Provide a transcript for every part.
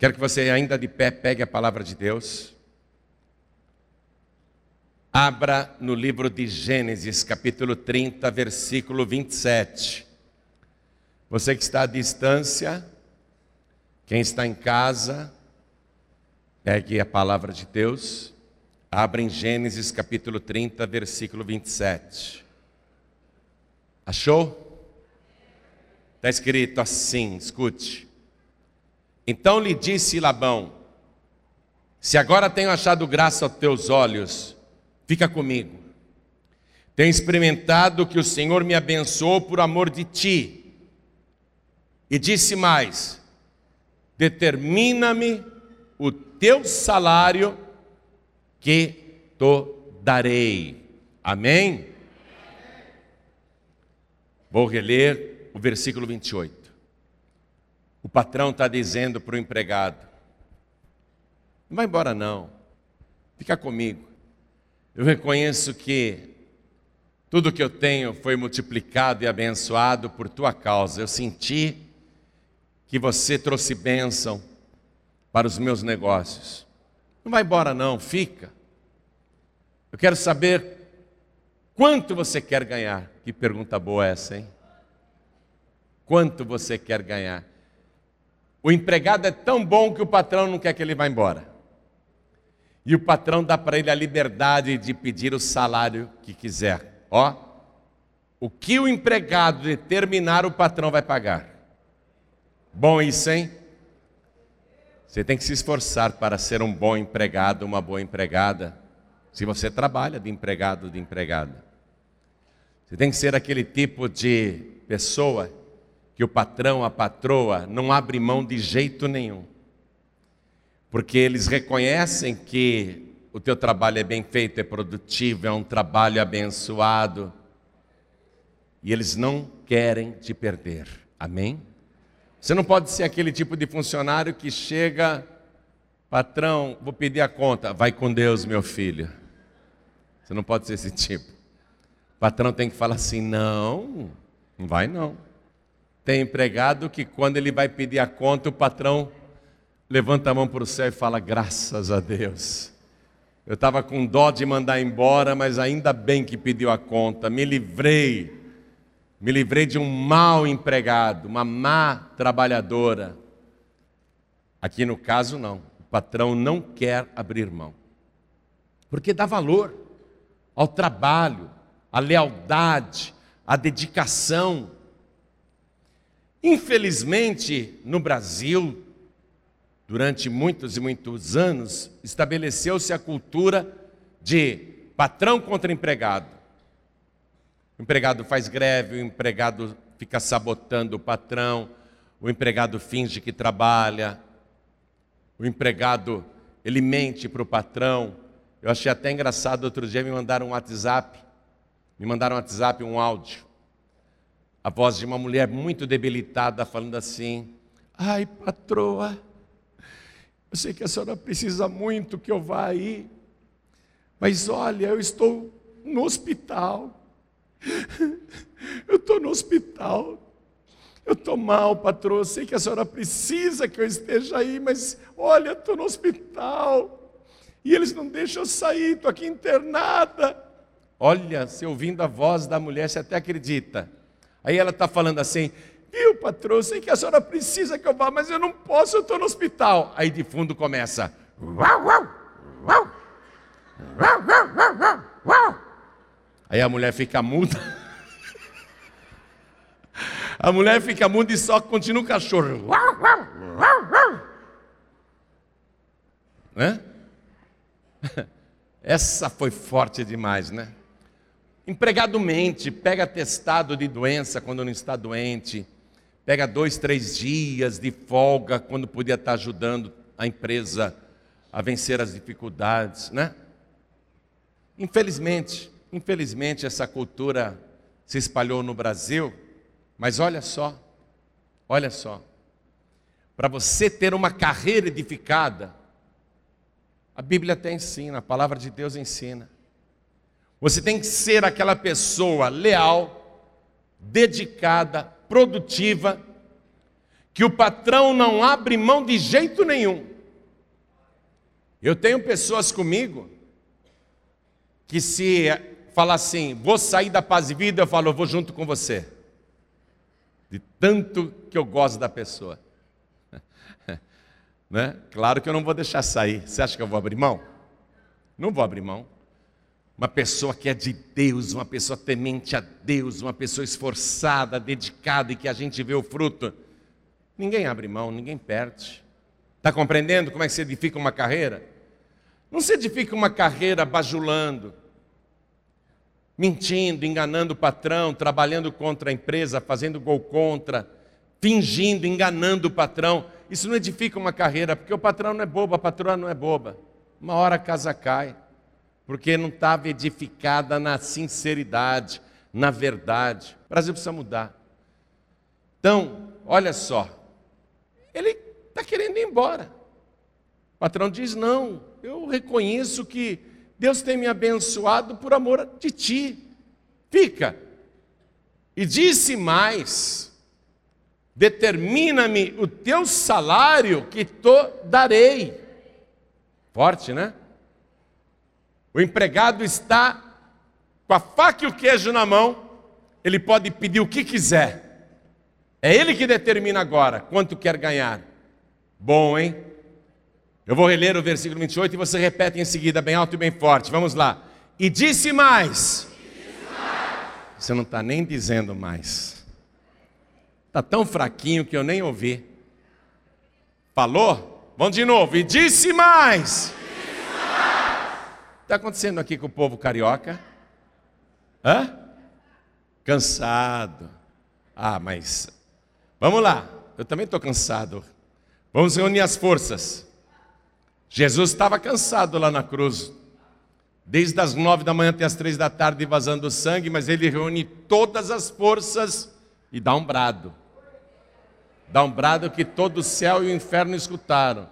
Quero que você, ainda de pé, pegue a palavra de Deus. Abra no livro de Gênesis, capítulo 30, versículo 27. Você que está à distância, quem está em casa, pegue a palavra de Deus. Abra em Gênesis, capítulo 30, versículo 27. Achou? Está escrito assim, escute. Então lhe disse Labão: Se agora tenho achado graça aos teus olhos, fica comigo. Tenho experimentado que o Senhor me abençoou por amor de ti. E disse mais: Determina-me o teu salário que te darei. Amém? Vou reler o versículo 28. O patrão está dizendo para o empregado: Não vai embora, não. Fica comigo. Eu reconheço que tudo que eu tenho foi multiplicado e abençoado por tua causa. Eu senti que você trouxe bênção para os meus negócios. Não vai embora, não, fica. Eu quero saber quanto você quer ganhar. Que pergunta boa essa, hein? Quanto você quer ganhar? O empregado é tão bom que o patrão não quer que ele vá embora. E o patrão dá para ele a liberdade de pedir o salário que quiser. Ó, o que o empregado determinar, o patrão vai pagar. Bom isso, hein? Você tem que se esforçar para ser um bom empregado, uma boa empregada. Se você trabalha de empregado, de empregada. Você tem que ser aquele tipo de pessoa que o patrão, a patroa, não abre mão de jeito nenhum. Porque eles reconhecem que o teu trabalho é bem feito, é produtivo, é um trabalho abençoado. E eles não querem te perder. Amém? Você não pode ser aquele tipo de funcionário que chega, patrão, vou pedir a conta, vai com Deus, meu filho. Você não pode ser esse tipo. O patrão tem que falar assim: não, não vai não. Tem empregado que quando ele vai pedir a conta, o patrão levanta a mão para o céu e fala: graças a Deus. Eu estava com dó de mandar embora, mas ainda bem que pediu a conta. Me livrei. Me livrei de um mau empregado, uma má trabalhadora. Aqui no caso, não. O patrão não quer abrir mão. Porque dá valor ao trabalho, à lealdade, à dedicação. Infelizmente, no Brasil, durante muitos e muitos anos, estabeleceu-se a cultura de patrão contra empregado. O empregado faz greve, o empregado fica sabotando o patrão, o empregado finge que trabalha, o empregado ele mente para o patrão. Eu achei até engraçado outro dia me mandaram um WhatsApp, me mandaram um WhatsApp, um áudio a voz de uma mulher muito debilitada falando assim: Ai, patroa, eu sei que a senhora precisa muito que eu vá aí, mas olha, eu estou no hospital. Eu estou no hospital. Eu estou mal, patroa. Eu sei que a senhora precisa que eu esteja aí, mas olha, estou no hospital. E eles não deixam eu sair, estou aqui internada. Olha, se ouvindo a voz da mulher, você até acredita. Aí ela está falando assim: Viu, patrão, sei que a senhora precisa que eu vá, mas eu não posso, eu estou no hospital. Aí de fundo começa. Aí a mulher fica muda. A mulher fica muda e só continua o cachorro. Né? Essa foi forte demais, né? Empregado mente, pega testado de doença quando não está doente, pega dois, três dias de folga quando podia estar ajudando a empresa a vencer as dificuldades, né? Infelizmente, infelizmente essa cultura se espalhou no Brasil, mas olha só, olha só, para você ter uma carreira edificada, a Bíblia até ensina, a palavra de Deus ensina. Você tem que ser aquela pessoa leal, dedicada, produtiva, que o patrão não abre mão de jeito nenhum. Eu tenho pessoas comigo que se falar assim, vou sair da paz e vida, eu falo, eu vou junto com você. De tanto que eu gosto da pessoa. né? Claro que eu não vou deixar sair. Você acha que eu vou abrir mão? Não vou abrir mão. Uma pessoa que é de Deus, uma pessoa temente a Deus, uma pessoa esforçada, dedicada e que a gente vê o fruto. Ninguém abre mão, ninguém perde. Está compreendendo como é que se edifica uma carreira? Não se edifica uma carreira bajulando, mentindo, enganando o patrão, trabalhando contra a empresa, fazendo gol contra, fingindo, enganando o patrão. Isso não edifica uma carreira, porque o patrão não é bobo, a patroa não é boba. Uma hora a casa cai, porque não estava edificada na sinceridade, na verdade. O Brasil precisa mudar. Então, olha só, ele está querendo ir embora. O patrão diz: não, eu reconheço que Deus tem me abençoado por amor de ti. Fica. E disse mais: determina-me o teu salário que te darei. Forte, né? O empregado está com a faca e o queijo na mão, ele pode pedir o que quiser. É ele que determina agora quanto quer ganhar. Bom, hein? Eu vou reler o versículo 28 e você repete em seguida, bem alto e bem forte. Vamos lá. E disse mais. Você não está nem dizendo mais. Está tão fraquinho que eu nem ouvi. Falou? Vamos de novo. E disse mais. Está acontecendo aqui com o povo carioca? Hã? Cansado. Ah, mas. Vamos lá. Eu também estou cansado. Vamos reunir as forças. Jesus estava cansado lá na cruz, desde as nove da manhã até as três da tarde vazando sangue, mas ele reúne todas as forças e dá um brado. Dá um brado que todo o céu e o inferno escutaram.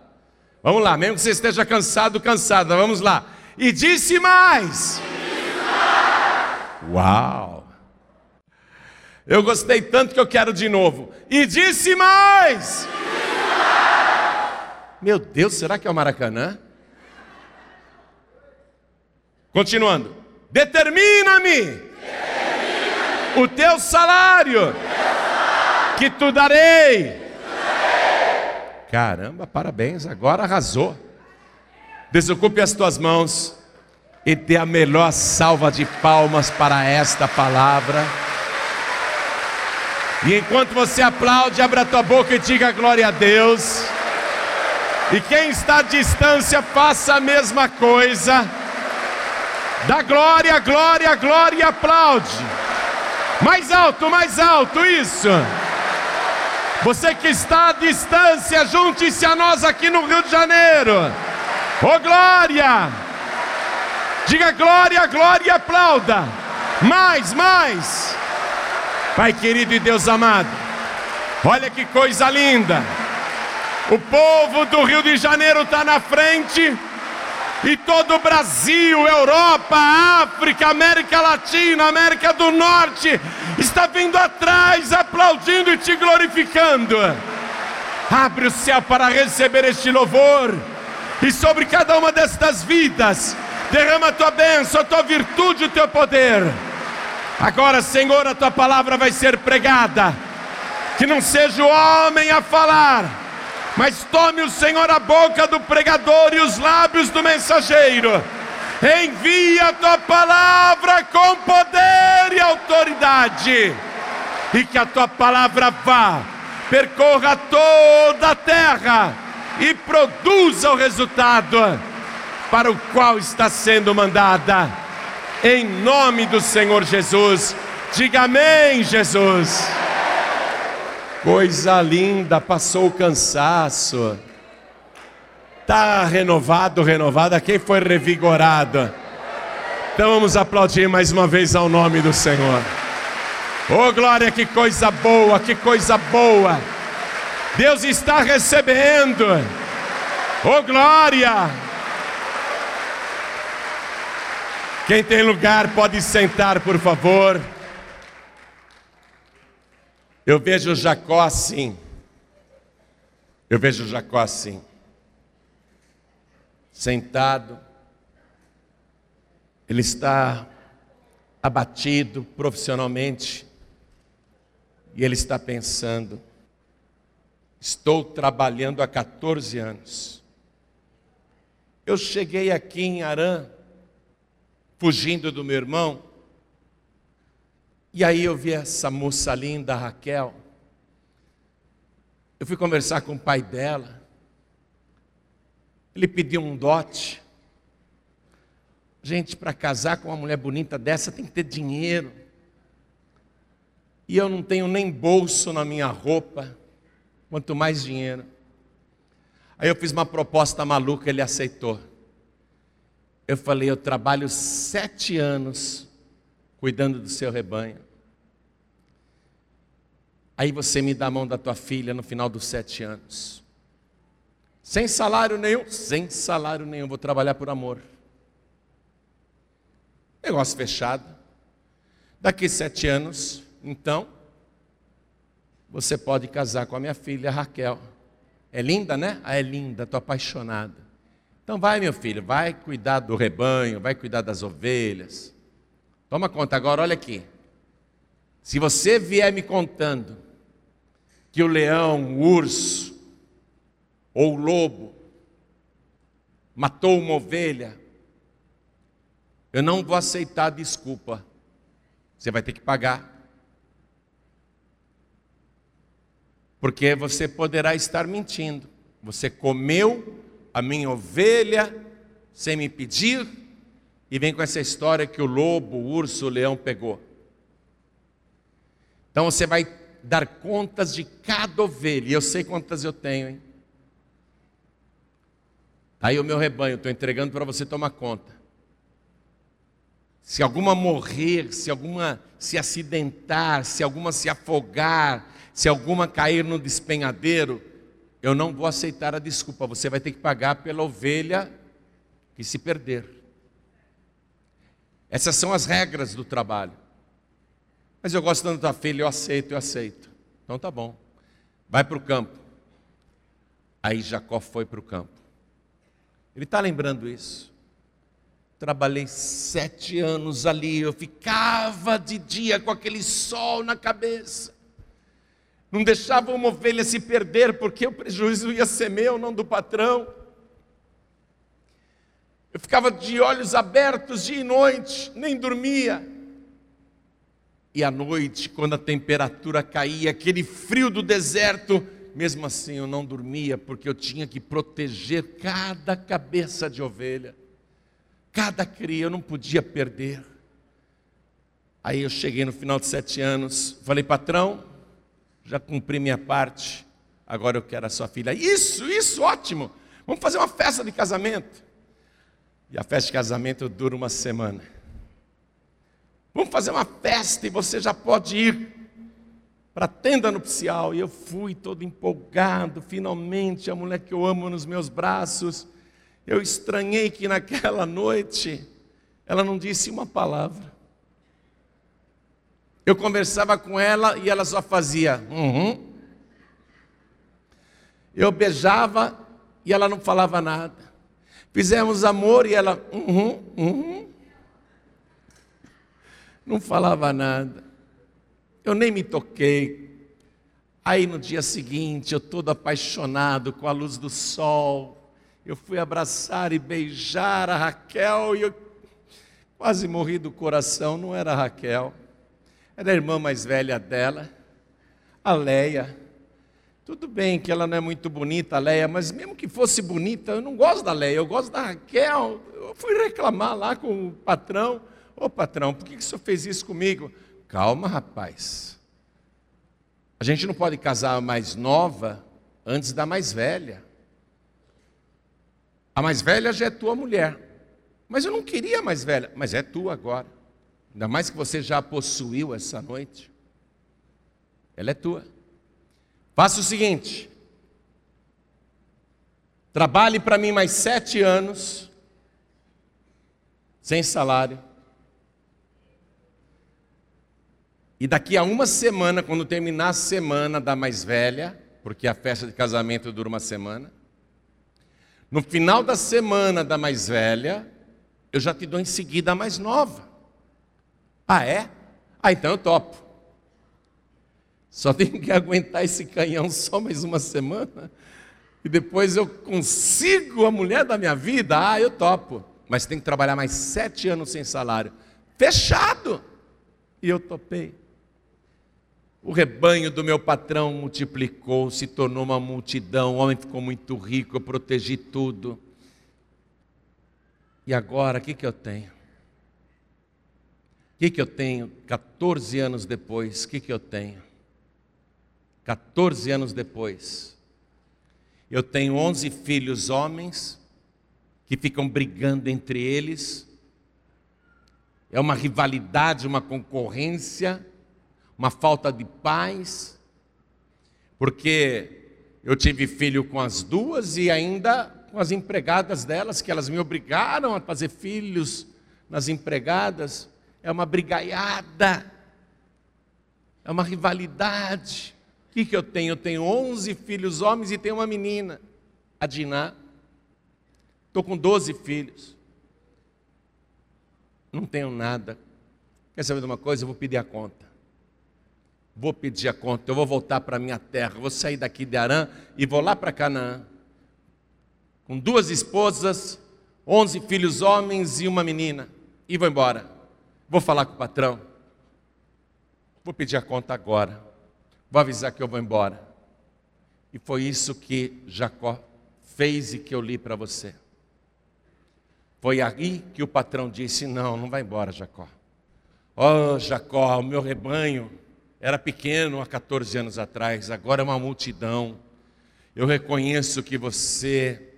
Vamos lá, mesmo que você esteja cansado, cansada, vamos lá. E disse mais. Uau! Eu gostei tanto que eu quero de novo. E disse mais. Meu Deus, será que é o Maracanã? Continuando. Determina-me Determina o teu salário, que tu darei. Caramba, parabéns, agora arrasou. Desocupe as tuas mãos e dê a melhor salva de palmas para esta palavra. E enquanto você aplaude, abra tua boca e diga glória a Deus. E quem está à distância, faça a mesma coisa. Dá glória, glória, glória e aplaude. Mais alto, mais alto, isso. Você que está à distância, junte-se a nós aqui no Rio de Janeiro. Oh glória! Diga glória, glória e aplauda. Mais, mais. Pai querido e Deus amado, olha que coisa linda. O povo do Rio de Janeiro está na frente, e todo o Brasil, Europa, África, América Latina, América do Norte, está vindo atrás, aplaudindo e te glorificando. Abre o céu para receber este louvor, e sobre cada uma destas vidas, derrama a tua bênção, a tua virtude, o teu poder. Agora, Senhor, a tua palavra vai ser pregada, que não seja o homem a falar mas tome o Senhor a boca do pregador e os lábios do mensageiro. Envia a tua palavra com poder e autoridade, e que a tua palavra vá, percorra toda a terra e produza o resultado para o qual está sendo mandada. Em nome do Senhor Jesus, diga amém, Jesus. Coisa linda, passou o cansaço. Está renovado, renovada. Quem foi revigorado? Então vamos aplaudir mais uma vez ao nome do Senhor. Oh glória, que coisa boa, que coisa boa. Deus está recebendo. Oh glória. Quem tem lugar pode sentar, por favor. Eu vejo Jacó assim. Eu vejo Jacó assim, sentado, ele está abatido profissionalmente e ele está pensando: estou trabalhando há 14 anos. Eu cheguei aqui em Arã, fugindo do meu irmão, e aí eu vi essa moça linda, Raquel. Eu fui conversar com o pai dela. Ele pediu um dote. Gente, para casar com uma mulher bonita dessa tem que ter dinheiro. E eu não tenho nem bolso na minha roupa, quanto mais dinheiro. Aí eu fiz uma proposta maluca, ele aceitou. Eu falei: Eu trabalho sete anos cuidando do seu rebanho. Aí você me dá a mão da tua filha no final dos sete anos. Sem salário nenhum? Sem salário nenhum, vou trabalhar por amor. Negócio fechado. Daqui sete anos, então, você pode casar com a minha filha Raquel. É linda, né? Ah, é linda, estou apaixonada. Então vai, meu filho, vai cuidar do rebanho, vai cuidar das ovelhas. Toma conta agora, olha aqui. Se você vier me contando que o leão, o urso ou o lobo matou uma ovelha, eu não vou aceitar desculpa. Você vai ter que pagar. Porque você poderá estar mentindo. Você comeu a minha ovelha sem me pedir e vem com essa história que o lobo, o urso, o leão pegou. Então você vai dar contas de cada ovelha. E eu sei quantas eu tenho, hein? Tá aí o meu rebanho, estou entregando para você tomar conta. Se alguma morrer, se alguma se acidentar, se alguma se afogar, se alguma cair no despenhadeiro, eu não vou aceitar a desculpa. Você vai ter que pagar pela ovelha que se perder. Essas são as regras do trabalho. Mas eu gosto tanto da filha, eu aceito, eu aceito. Então tá bom. Vai para o campo. Aí Jacó foi para o campo. Ele está lembrando isso. Trabalhei sete anos ali, eu ficava de dia com aquele sol na cabeça. Não deixava uma ovelha se perder, porque o prejuízo ia ser meu, não do patrão. Eu ficava de olhos abertos dia e noite, nem dormia. E à noite, quando a temperatura caía, aquele frio do deserto, mesmo assim eu não dormia, porque eu tinha que proteger cada cabeça de ovelha, cada cria, eu não podia perder. Aí eu cheguei no final de sete anos, falei, patrão, já cumpri minha parte, agora eu quero a sua filha. Isso, isso, ótimo, vamos fazer uma festa de casamento. E a festa de casamento dura uma semana. Vamos fazer uma festa e você já pode ir para a tenda nupcial. E eu fui todo empolgado, finalmente, a mulher que eu amo nos meus braços. Eu estranhei que naquela noite ela não disse uma palavra. Eu conversava com ela e ela só fazia uhum. Eu beijava e ela não falava nada. Fizemos amor e ela uhum, uhum não falava nada. Eu nem me toquei. Aí no dia seguinte, eu todo apaixonado com a luz do sol, eu fui abraçar e beijar a Raquel e eu quase morri do coração. Não era a Raquel, era a irmã mais velha dela, a Leia. Tudo bem que ela não é muito bonita, a Leia, mas mesmo que fosse bonita, eu não gosto da Leia, eu gosto da Raquel. Eu fui reclamar lá com o patrão. Ô patrão, por que o senhor fez isso comigo? Calma, rapaz. A gente não pode casar a mais nova antes da mais velha. A mais velha já é tua mulher. Mas eu não queria a mais velha. Mas é tua agora. Ainda mais que você já possuiu essa noite. Ela é tua. Faça o seguinte: trabalhe para mim mais sete anos, sem salário, E daqui a uma semana, quando terminar a semana da mais velha, porque a festa de casamento dura uma semana. No final da semana da mais velha, eu já te dou em seguida a mais nova. Ah, é? Ah, então eu topo. Só tenho que aguentar esse canhão só mais uma semana. E depois eu consigo a mulher da minha vida. Ah, eu topo. Mas tem que trabalhar mais sete anos sem salário. Fechado. E eu topei. O rebanho do meu patrão multiplicou, se tornou uma multidão, o homem ficou muito rico, eu protegi tudo. E agora, o que, que eu tenho? O que, que eu tenho 14 anos depois? O que, que eu tenho? 14 anos depois, eu tenho 11 filhos homens que ficam brigando entre eles. É uma rivalidade, uma concorrência uma falta de paz, porque eu tive filho com as duas e ainda com as empregadas delas, que elas me obrigaram a fazer filhos nas empregadas. É uma brigaiada, é uma rivalidade. O que, que eu tenho? Eu tenho 11 filhos homens e tenho uma menina, a Diná. Estou com 12 filhos. Não tenho nada. Quer saber de uma coisa? Eu vou pedir a conta vou pedir a conta, eu vou voltar para a minha terra, vou sair daqui de Arã e vou lá para Canaã. Com duas esposas, onze filhos homens e uma menina. E vou embora. Vou falar com o patrão. Vou pedir a conta agora. Vou avisar que eu vou embora. E foi isso que Jacó fez e que eu li para você. Foi aí que o patrão disse: Não, não vai embora, Jacó. Oh, Jacó, o meu rebanho era pequeno há 14 anos atrás, agora é uma multidão. Eu reconheço que você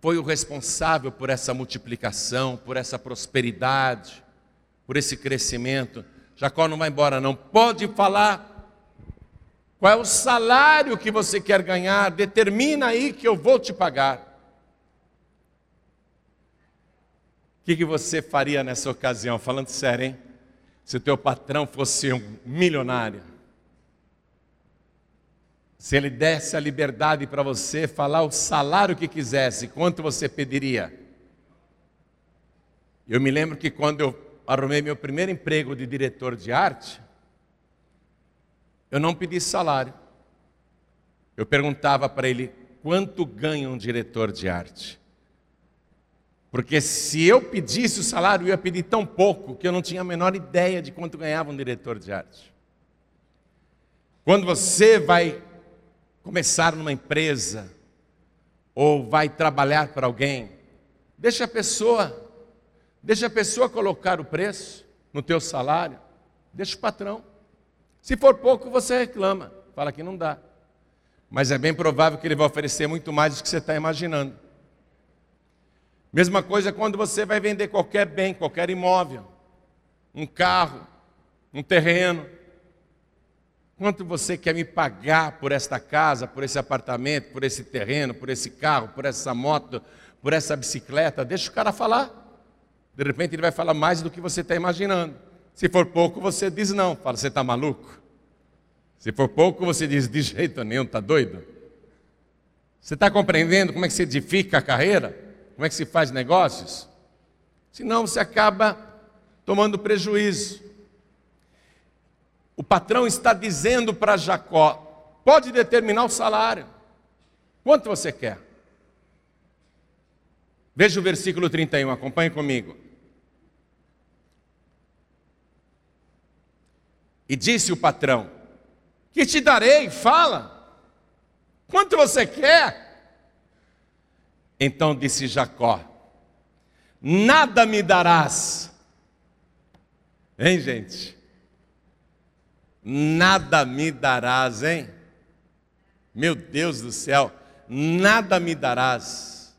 foi o responsável por essa multiplicação, por essa prosperidade, por esse crescimento. Jacó não vai embora, não. Pode falar qual é o salário que você quer ganhar, determina aí que eu vou te pagar. O que, que você faria nessa ocasião? Falando sério, hein? se o teu patrão fosse um milionário, se ele desse a liberdade para você falar o salário que quisesse, quanto você pediria? Eu me lembro que quando eu arrumei meu primeiro emprego de diretor de arte, eu não pedi salário. Eu perguntava para ele quanto ganha um diretor de arte. Porque se eu pedisse o salário, eu ia pedir tão pouco que eu não tinha a menor ideia de quanto ganhava um diretor de arte. Quando você vai começar numa empresa ou vai trabalhar para alguém, deixa a pessoa, deixa a pessoa colocar o preço no teu salário, deixa o patrão. Se for pouco, você reclama, fala que não dá. Mas é bem provável que ele vai oferecer muito mais do que você está imaginando. Mesma coisa quando você vai vender qualquer bem, qualquer imóvel, um carro, um terreno. Quanto você quer me pagar por esta casa, por esse apartamento, por esse terreno, por esse carro, por essa moto, por essa bicicleta? Deixa o cara falar. De repente ele vai falar mais do que você está imaginando. Se for pouco, você diz não. Fala, você está maluco? Se for pouco, você diz de jeito nenhum, está doido? Você está compreendendo como é que se edifica a carreira? como é que se faz negócios, senão você acaba tomando prejuízo. O patrão está dizendo para Jacó: pode determinar o salário, quanto você quer? Veja o versículo 31, acompanhe comigo. E disse o patrão: Que te darei? Fala. Quanto você quer? Então disse Jacó: Nada me darás. Hein, gente? Nada me darás, hein? Meu Deus do céu, nada me darás.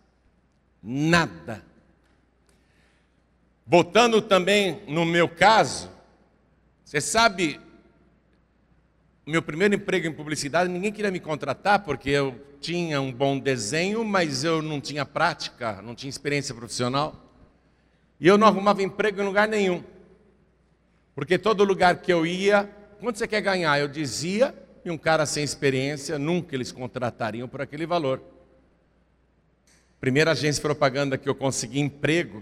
Nada. Voltando também no meu caso, você sabe, meu primeiro emprego em publicidade, ninguém queria me contratar porque eu tinha um bom desenho, mas eu não tinha prática, não tinha experiência profissional. E eu não arrumava emprego em lugar nenhum. Porque todo lugar que eu ia, quanto você quer ganhar? Eu dizia e um cara sem experiência, nunca eles contratariam por aquele valor. Primeira agência de propaganda que eu consegui emprego,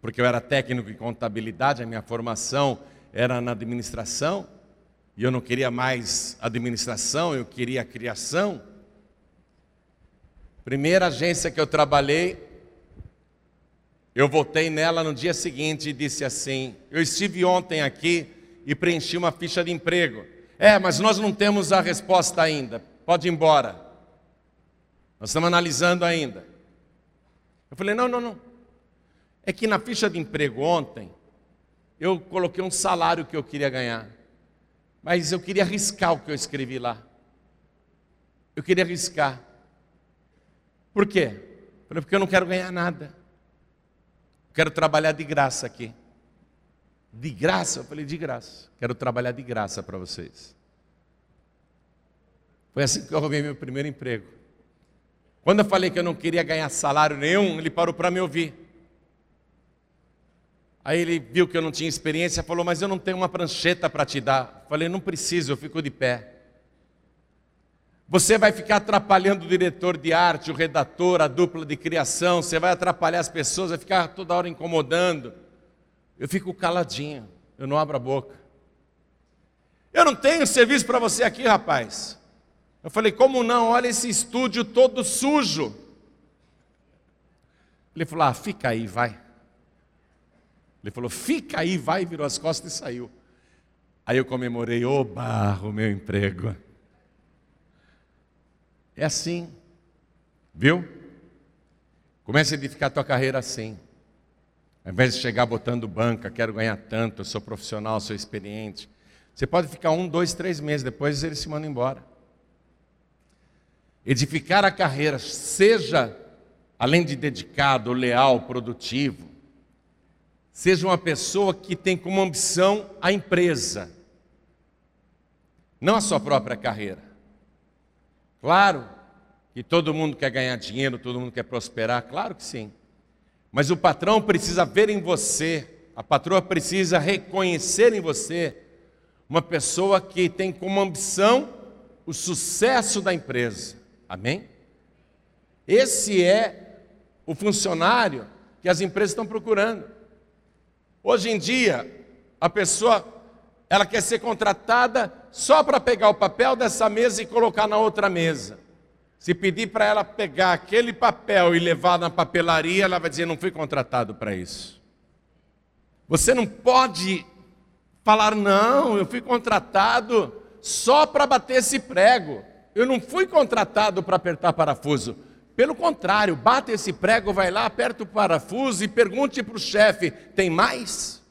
porque eu era técnico em contabilidade, a minha formação era na administração, e eu não queria mais administração, eu queria criação. Primeira agência que eu trabalhei, eu voltei nela no dia seguinte e disse assim: Eu estive ontem aqui e preenchi uma ficha de emprego. É, mas nós não temos a resposta ainda. Pode ir embora. Nós estamos analisando ainda. Eu falei: Não, não, não. É que na ficha de emprego ontem, eu coloquei um salário que eu queria ganhar. Mas eu queria arriscar o que eu escrevi lá. Eu queria arriscar. Por quê? Porque eu não quero ganhar nada. Quero trabalhar de graça aqui. De graça? Eu falei, de graça. Quero trabalhar de graça para vocês. Foi assim que eu arrumei meu primeiro emprego. Quando eu falei que eu não queria ganhar salário nenhum, ele parou para me ouvir. Aí ele viu que eu não tinha experiência, falou: Mas eu não tenho uma prancheta para te dar. Falei: Não preciso, eu fico de pé. Você vai ficar atrapalhando o diretor de arte, o redator, a dupla de criação, você vai atrapalhar as pessoas, vai ficar toda hora incomodando. Eu fico caladinho, eu não abro a boca. Eu não tenho serviço para você aqui, rapaz. Eu falei, como não? Olha esse estúdio todo sujo. Ele falou, ah, fica aí, vai. Ele falou, fica aí, vai, virou as costas e saiu. Aí eu comemorei, ô oh, barro, meu emprego. É assim. Viu? Comece a edificar a tua carreira assim. Ao invés de chegar botando banca, quero ganhar tanto, eu sou profissional, sou experiente. Você pode ficar um, dois, três meses, depois ele se manda embora. Edificar a carreira, seja, além de dedicado, leal, produtivo, seja uma pessoa que tem como ambição a empresa, não a sua própria carreira. Claro que todo mundo quer ganhar dinheiro, todo mundo quer prosperar, claro que sim. Mas o patrão precisa ver em você, a patroa precisa reconhecer em você uma pessoa que tem como ambição o sucesso da empresa. Amém? Esse é o funcionário que as empresas estão procurando. Hoje em dia, a pessoa ela quer ser contratada só para pegar o papel dessa mesa e colocar na outra mesa. Se pedir para ela pegar aquele papel e levar na papelaria, ela vai dizer: não fui contratado para isso. Você não pode falar, não, eu fui contratado só para bater esse prego. Eu não fui contratado para apertar parafuso. Pelo contrário, bate esse prego, vai lá, aperta o parafuso e pergunte para o chefe: tem mais?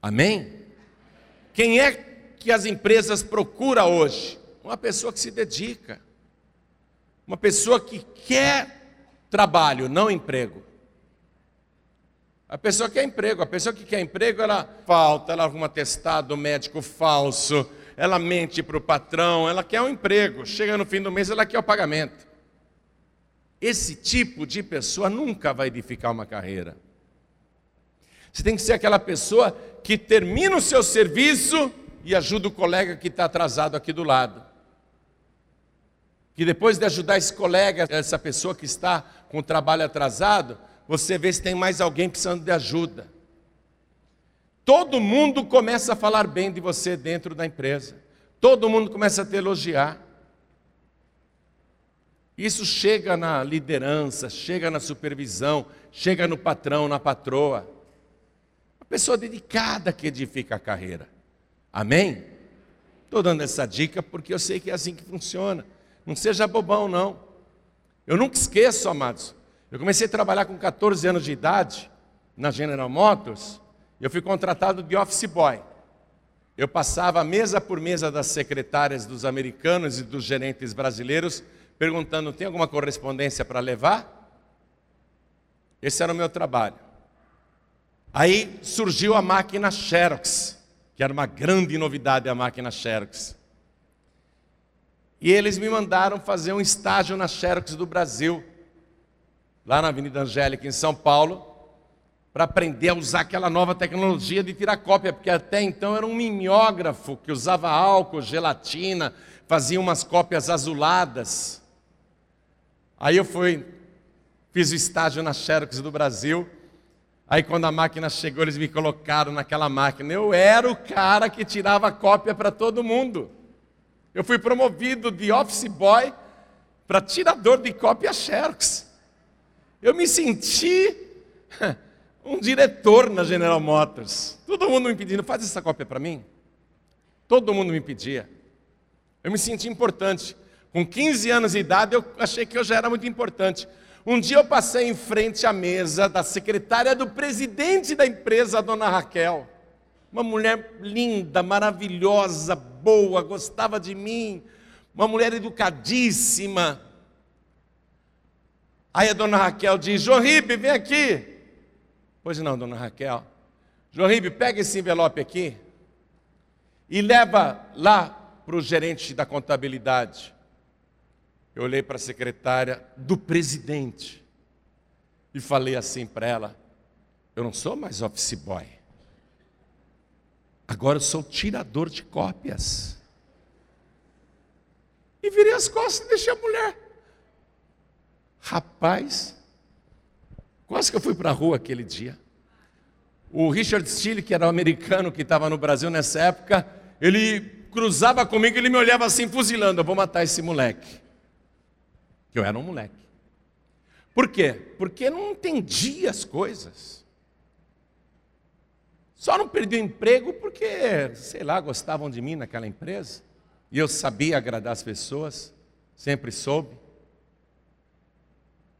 Amém? Quem é que as empresas procuram hoje? Uma pessoa que se dedica, uma pessoa que quer trabalho, não emprego. A pessoa quer emprego, a pessoa que quer emprego, ela falta, ela arruma testado médico falso, ela mente para o patrão, ela quer um emprego, chega no fim do mês, ela quer o pagamento. Esse tipo de pessoa nunca vai edificar uma carreira. Você tem que ser aquela pessoa que termina o seu serviço e ajuda o colega que está atrasado aqui do lado. Que depois de ajudar esse colega, essa pessoa que está com o trabalho atrasado, você vê se tem mais alguém precisando de ajuda. Todo mundo começa a falar bem de você dentro da empresa. Todo mundo começa a te elogiar. Isso chega na liderança, chega na supervisão, chega no patrão, na patroa. Pessoa dedicada que edifica a carreira. Amém? Estou dando essa dica porque eu sei que é assim que funciona. Não seja bobão, não. Eu nunca esqueço, amados. Eu comecei a trabalhar com 14 anos de idade na General Motors. Eu fui contratado de office boy. Eu passava mesa por mesa das secretárias dos americanos e dos gerentes brasileiros, perguntando: tem alguma correspondência para levar? Esse era o meu trabalho. Aí surgiu a máquina Xerox, que era uma grande novidade a máquina Xerox. E eles me mandaram fazer um estágio na Xerox do Brasil, lá na Avenida Angélica, em São Paulo. para aprender a usar aquela nova tecnologia de tirar cópia, porque até então era um mimeógrafo que usava álcool, gelatina, fazia umas cópias azuladas. Aí eu fui, fiz o estágio na Xerox do Brasil. Aí quando a máquina chegou, eles me colocaram naquela máquina. Eu era o cara que tirava cópia para todo mundo. Eu fui promovido de office boy para tirador de cópia Xerox. Eu me senti um diretor na General Motors. Todo mundo me pedindo, faz essa cópia para mim. Todo mundo me pedia. Eu me senti importante. Com 15 anos de idade, eu achei que eu já era muito importante. Um dia eu passei em frente à mesa da secretária do presidente da empresa, a dona Raquel. Uma mulher linda, maravilhosa, boa, gostava de mim. Uma mulher educadíssima. Aí a dona Raquel diz: João Ribe, vem aqui. Pois não, dona Raquel. João Ribe, pega esse envelope aqui e leva lá para o gerente da contabilidade. Eu olhei para a secretária do presidente e falei assim para ela: Eu não sou mais office boy. Agora eu sou tirador de cópias. E virei as costas e deixei a mulher. Rapaz, quase que eu fui para a rua aquele dia. O Richard Steele, que era o americano que estava no Brasil nessa época, ele cruzava comigo, ele me olhava assim, fuzilando: eu vou matar esse moleque. Que eu era um moleque. Por quê? Porque não entendia as coisas. Só não perdi o emprego porque, sei lá, gostavam de mim naquela empresa. E eu sabia agradar as pessoas, sempre soube.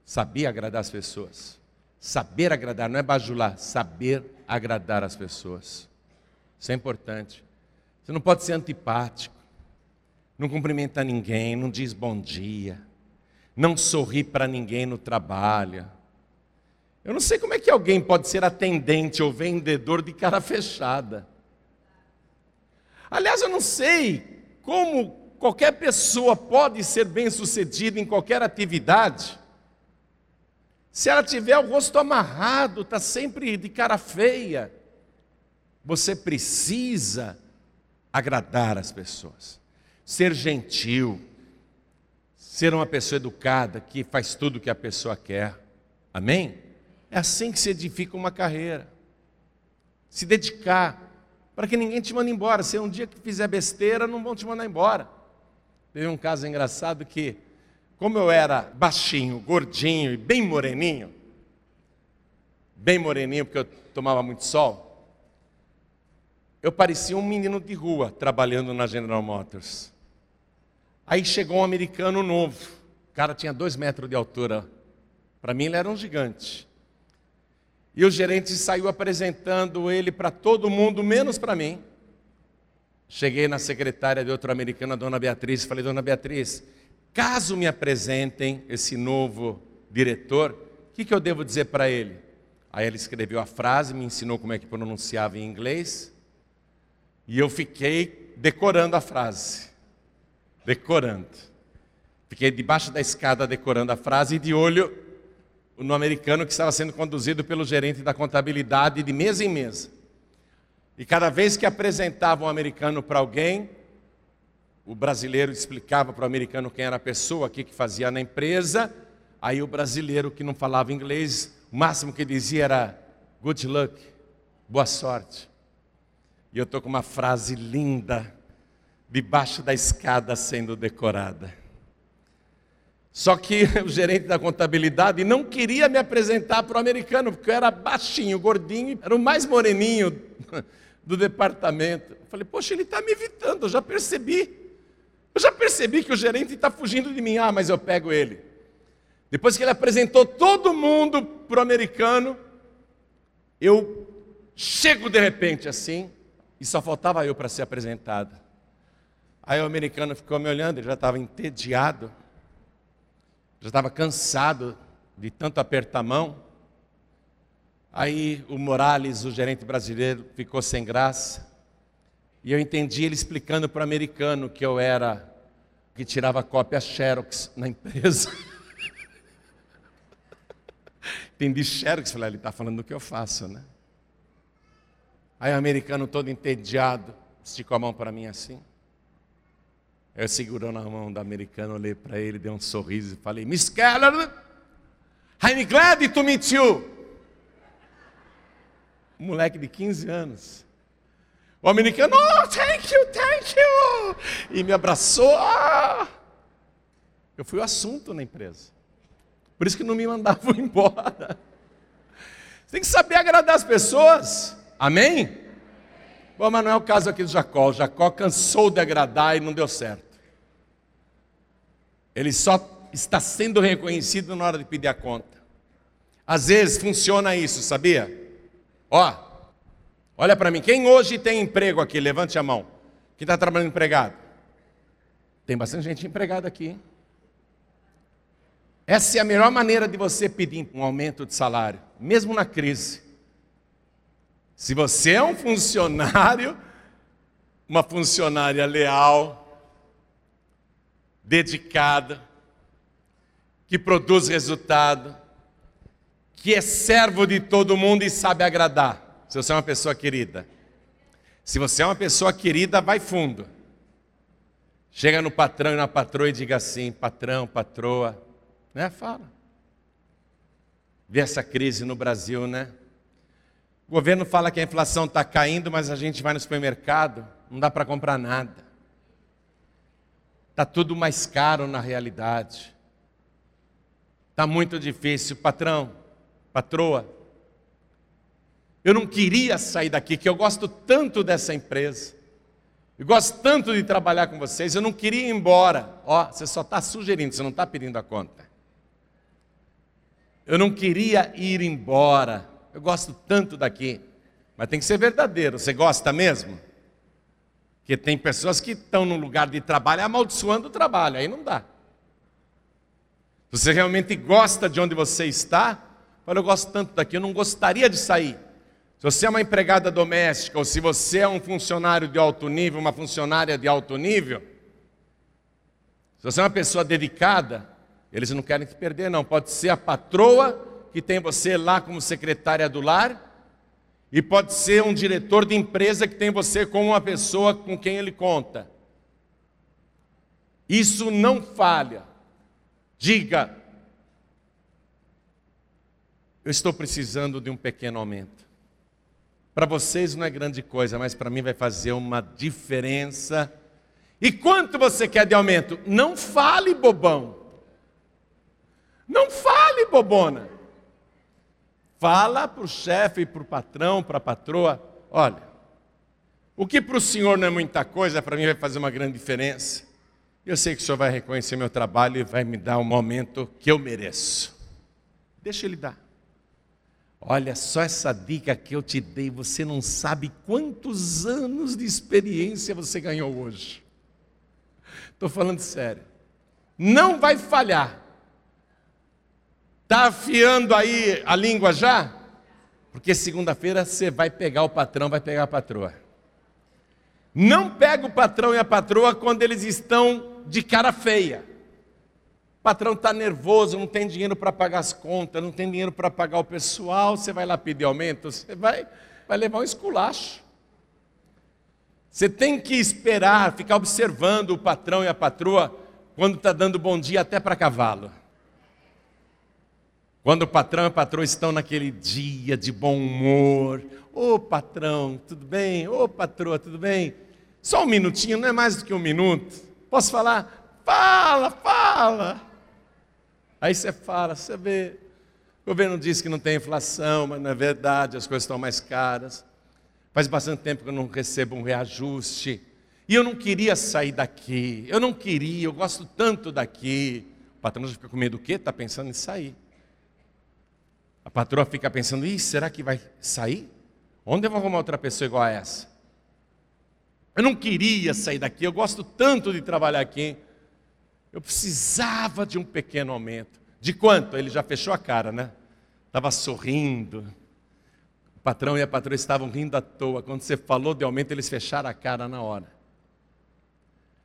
Sabia agradar as pessoas. Saber agradar, não é bajular, saber agradar as pessoas. Isso é importante. Você não pode ser antipático, não cumprimenta ninguém, não diz bom dia, não sorri para ninguém no trabalho. Eu não sei como é que alguém pode ser atendente ou vendedor de cara fechada. Aliás, eu não sei como qualquer pessoa pode ser bem-sucedida em qualquer atividade se ela tiver o rosto amarrado, está sempre de cara feia. Você precisa agradar as pessoas, ser gentil, ser uma pessoa educada que faz tudo o que a pessoa quer. Amém? É assim que se edifica uma carreira. Se dedicar para que ninguém te mande embora. Se um dia que fizer besteira, não vão te mandar embora. Teve um caso engraçado que, como eu era baixinho, gordinho e bem moreninho, bem moreninho porque eu tomava muito sol, eu parecia um menino de rua trabalhando na General Motors. Aí chegou um americano novo, o cara tinha dois metros de altura. Para mim ele era um gigante. E o gerente saiu apresentando ele para todo mundo, menos para mim. Cheguei na secretária de outro americano, a dona Beatriz, e falei, dona Beatriz, caso me apresentem esse novo diretor, o que, que eu devo dizer para ele? Aí ele escreveu a frase, me ensinou como é que pronunciava em inglês. E eu fiquei decorando a frase. Decorando. Fiquei debaixo da escada decorando a frase e de olho no americano que estava sendo conduzido pelo gerente da contabilidade de mesa em mesa. E cada vez que apresentava um americano para alguém, o brasileiro explicava para o americano quem era a pessoa, o que, que fazia na empresa. Aí o brasileiro que não falava inglês, o máximo que dizia era good luck, boa sorte. E eu estou com uma frase linda debaixo da escada sendo decorada. Só que o gerente da contabilidade não queria me apresentar para o americano, porque eu era baixinho, gordinho, era o mais moreninho do departamento. Eu falei, poxa, ele está me evitando, eu já percebi. Eu já percebi que o gerente está fugindo de mim. Ah, mas eu pego ele. Depois que ele apresentou todo mundo para o americano, eu chego de repente assim, e só faltava eu para ser apresentado. Aí o americano ficou me olhando, ele já estava entediado, já estava cansado de tanto apertar a mão. Aí o Morales, o gerente brasileiro, ficou sem graça. E eu entendi ele explicando para o americano que eu era que tirava cópia Xerox na empresa. entendi Xerox, falei, ele está falando do que eu faço, né? Aí o americano todo entediado, esticou a mão para mim assim. Eu segurou na mão do americano, olhei para ele, dei um sorriso e falei, Miss Keller, I'm glad to meet you. Um moleque de 15 anos. O americano, oh, thank you, thank you. E me abraçou. Eu fui o assunto na empresa. Por isso que não me mandavam embora. Você tem que saber agradar as pessoas. Amém? Bom, mas não é o caso aqui do Jacó. Jacó cansou de agradar e não deu certo. Ele só está sendo reconhecido na hora de pedir a conta. Às vezes funciona isso, sabia? Ó, olha para mim. Quem hoje tem emprego aqui? Levante a mão. Quem está trabalhando empregado? Tem bastante gente empregada aqui. Essa é a melhor maneira de você pedir um aumento de salário, mesmo na crise. Se você é um funcionário, uma funcionária leal, dedicada, que produz resultado, que é servo de todo mundo e sabe agradar. Se você é uma pessoa querida. Se você é uma pessoa querida, vai fundo. Chega no patrão e na patroa e diga assim: patrão, patroa, né? Fala. Vê essa crise no Brasil, né? O governo fala que a inflação está caindo, mas a gente vai no supermercado, não dá para comprar nada. Está tudo mais caro na realidade. Está muito difícil. Patrão, patroa, eu não queria sair daqui, que eu gosto tanto dessa empresa. Eu gosto tanto de trabalhar com vocês, eu não queria ir embora. Ó, você só está sugerindo, você não está pedindo a conta. Eu não queria ir embora. Eu gosto tanto daqui. Mas tem que ser verdadeiro. Você gosta mesmo? Porque tem pessoas que estão num lugar de trabalho amaldiçoando o trabalho. Aí não dá. Se você realmente gosta de onde você está, fala, eu gosto tanto daqui, eu não gostaria de sair. Se você é uma empregada doméstica, ou se você é um funcionário de alto nível, uma funcionária de alto nível, se você é uma pessoa dedicada, eles não querem te perder, não. Pode ser a patroa que tem você lá como secretária do lar, e pode ser um diretor de empresa que tem você como uma pessoa com quem ele conta. Isso não falha. Diga: Eu estou precisando de um pequeno aumento. Para vocês não é grande coisa, mas para mim vai fazer uma diferença. E quanto você quer de aumento? Não fale, bobão. Não fale, bobona. Fala para o chefe, para o patrão, para a patroa: olha, o que para o senhor não é muita coisa, para mim vai fazer uma grande diferença. Eu sei que o senhor vai reconhecer meu trabalho e vai me dar um momento que eu mereço. Deixa ele dar. Olha só essa dica que eu te dei, você não sabe quantos anos de experiência você ganhou hoje. Estou falando sério. Não vai falhar. Está afiando aí a língua já? Porque segunda-feira você vai pegar o patrão, vai pegar a patroa. Não pega o patrão e a patroa quando eles estão de cara feia. O patrão está nervoso, não tem dinheiro para pagar as contas, não tem dinheiro para pagar o pessoal, você vai lá pedir aumento, você vai, vai levar um esculacho. Você tem que esperar, ficar observando o patrão e a patroa quando está dando bom dia até para cavalo. Quando o patrão e a patroa estão naquele dia de bom humor. Ô patrão, tudo bem? Ô patroa, tudo bem? Só um minutinho, não é mais do que um minuto. Posso falar? Fala, fala. Aí você fala, você vê. O governo diz que não tem inflação, mas não é verdade, as coisas estão mais caras. Faz bastante tempo que eu não recebo um reajuste. E eu não queria sair daqui. Eu não queria, eu gosto tanto daqui. O patrão já fica com medo do quê? Está pensando em sair. A patroa fica pensando: Ih, será que vai sair? Onde eu vou arrumar outra pessoa igual a essa? Eu não queria sair daqui, eu gosto tanto de trabalhar aqui. Eu precisava de um pequeno aumento. De quanto? Ele já fechou a cara, né? Estava sorrindo. O patrão e a patroa estavam rindo à toa. Quando você falou de aumento, eles fecharam a cara na hora.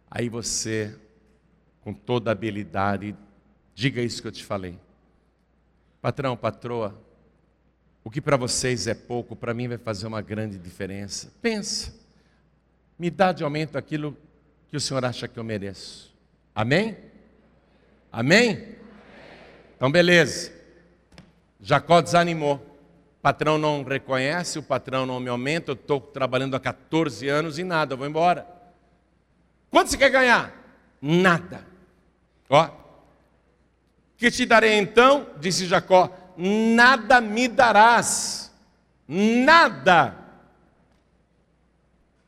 Aí você, com toda habilidade, diga isso que eu te falei. Patrão, patroa, o que para vocês é pouco, para mim vai fazer uma grande diferença. Pensa, me dá de aumento aquilo que o Senhor acha que eu mereço. Amém? Amém? Então, beleza. Jacó desanimou. O patrão não reconhece, o patrão não me aumenta, eu estou trabalhando há 14 anos e nada, eu vou embora. Quanto você quer ganhar? Nada. Ó. Que te darei então? Disse Jacó: Nada me darás. Nada.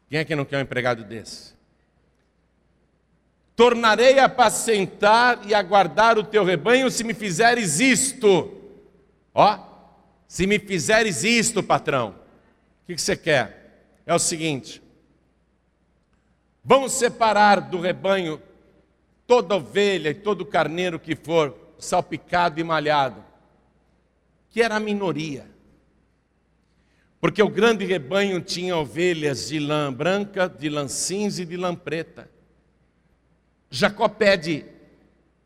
Quem é que não quer um empregado desse? Tornarei a apacentar e a guardar o teu rebanho se me fizeres isto. Ó, se me fizeres isto, patrão. O que você quer? É o seguinte: vamos separar do rebanho toda ovelha e todo carneiro que for salpicado e malhado, que era a minoria. Porque o grande rebanho tinha ovelhas de lã branca, de lã cinza e de lã preta. Jacó pede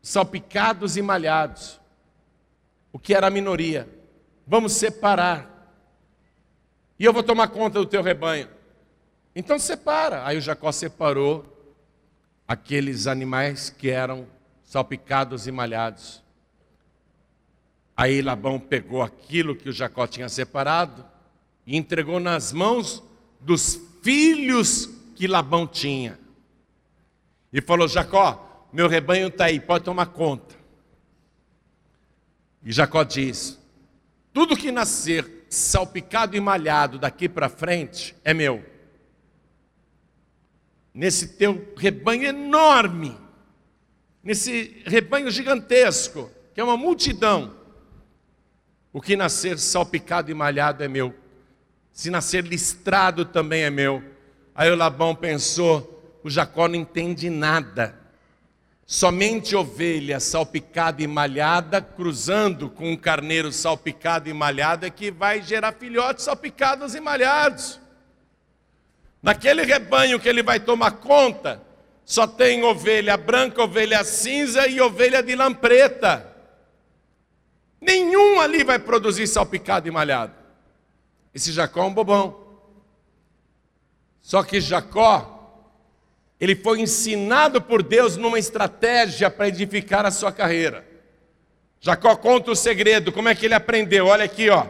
salpicados e malhados, o que era a minoria. Vamos separar. E eu vou tomar conta do teu rebanho. Então separa. Aí o Jacó separou aqueles animais que eram salpicados e malhados. Aí Labão pegou aquilo que o Jacó tinha separado e entregou nas mãos dos filhos que Labão tinha. E falou: Jacó, meu rebanho está aí, pode tomar conta. E Jacó diz: Tudo que nascer salpicado e malhado daqui para frente é meu. Nesse teu rebanho enorme, nesse rebanho gigantesco, que é uma multidão, o que nascer salpicado e malhado é meu. Se nascer listrado também é meu. Aí o Labão pensou: o Jacó não entende nada. Somente ovelha salpicada e malhada, cruzando com um carneiro salpicado e malhado, é que vai gerar filhotes salpicados e malhados. Naquele rebanho que ele vai tomar conta, só tem ovelha branca, ovelha cinza e ovelha de lã preta. Nenhum ali vai produzir salpicado e malhado. Esse Jacó é um bobão. Só que Jacó, ele foi ensinado por Deus numa estratégia para edificar a sua carreira. Jacó conta o segredo, como é que ele aprendeu? Olha aqui, ó.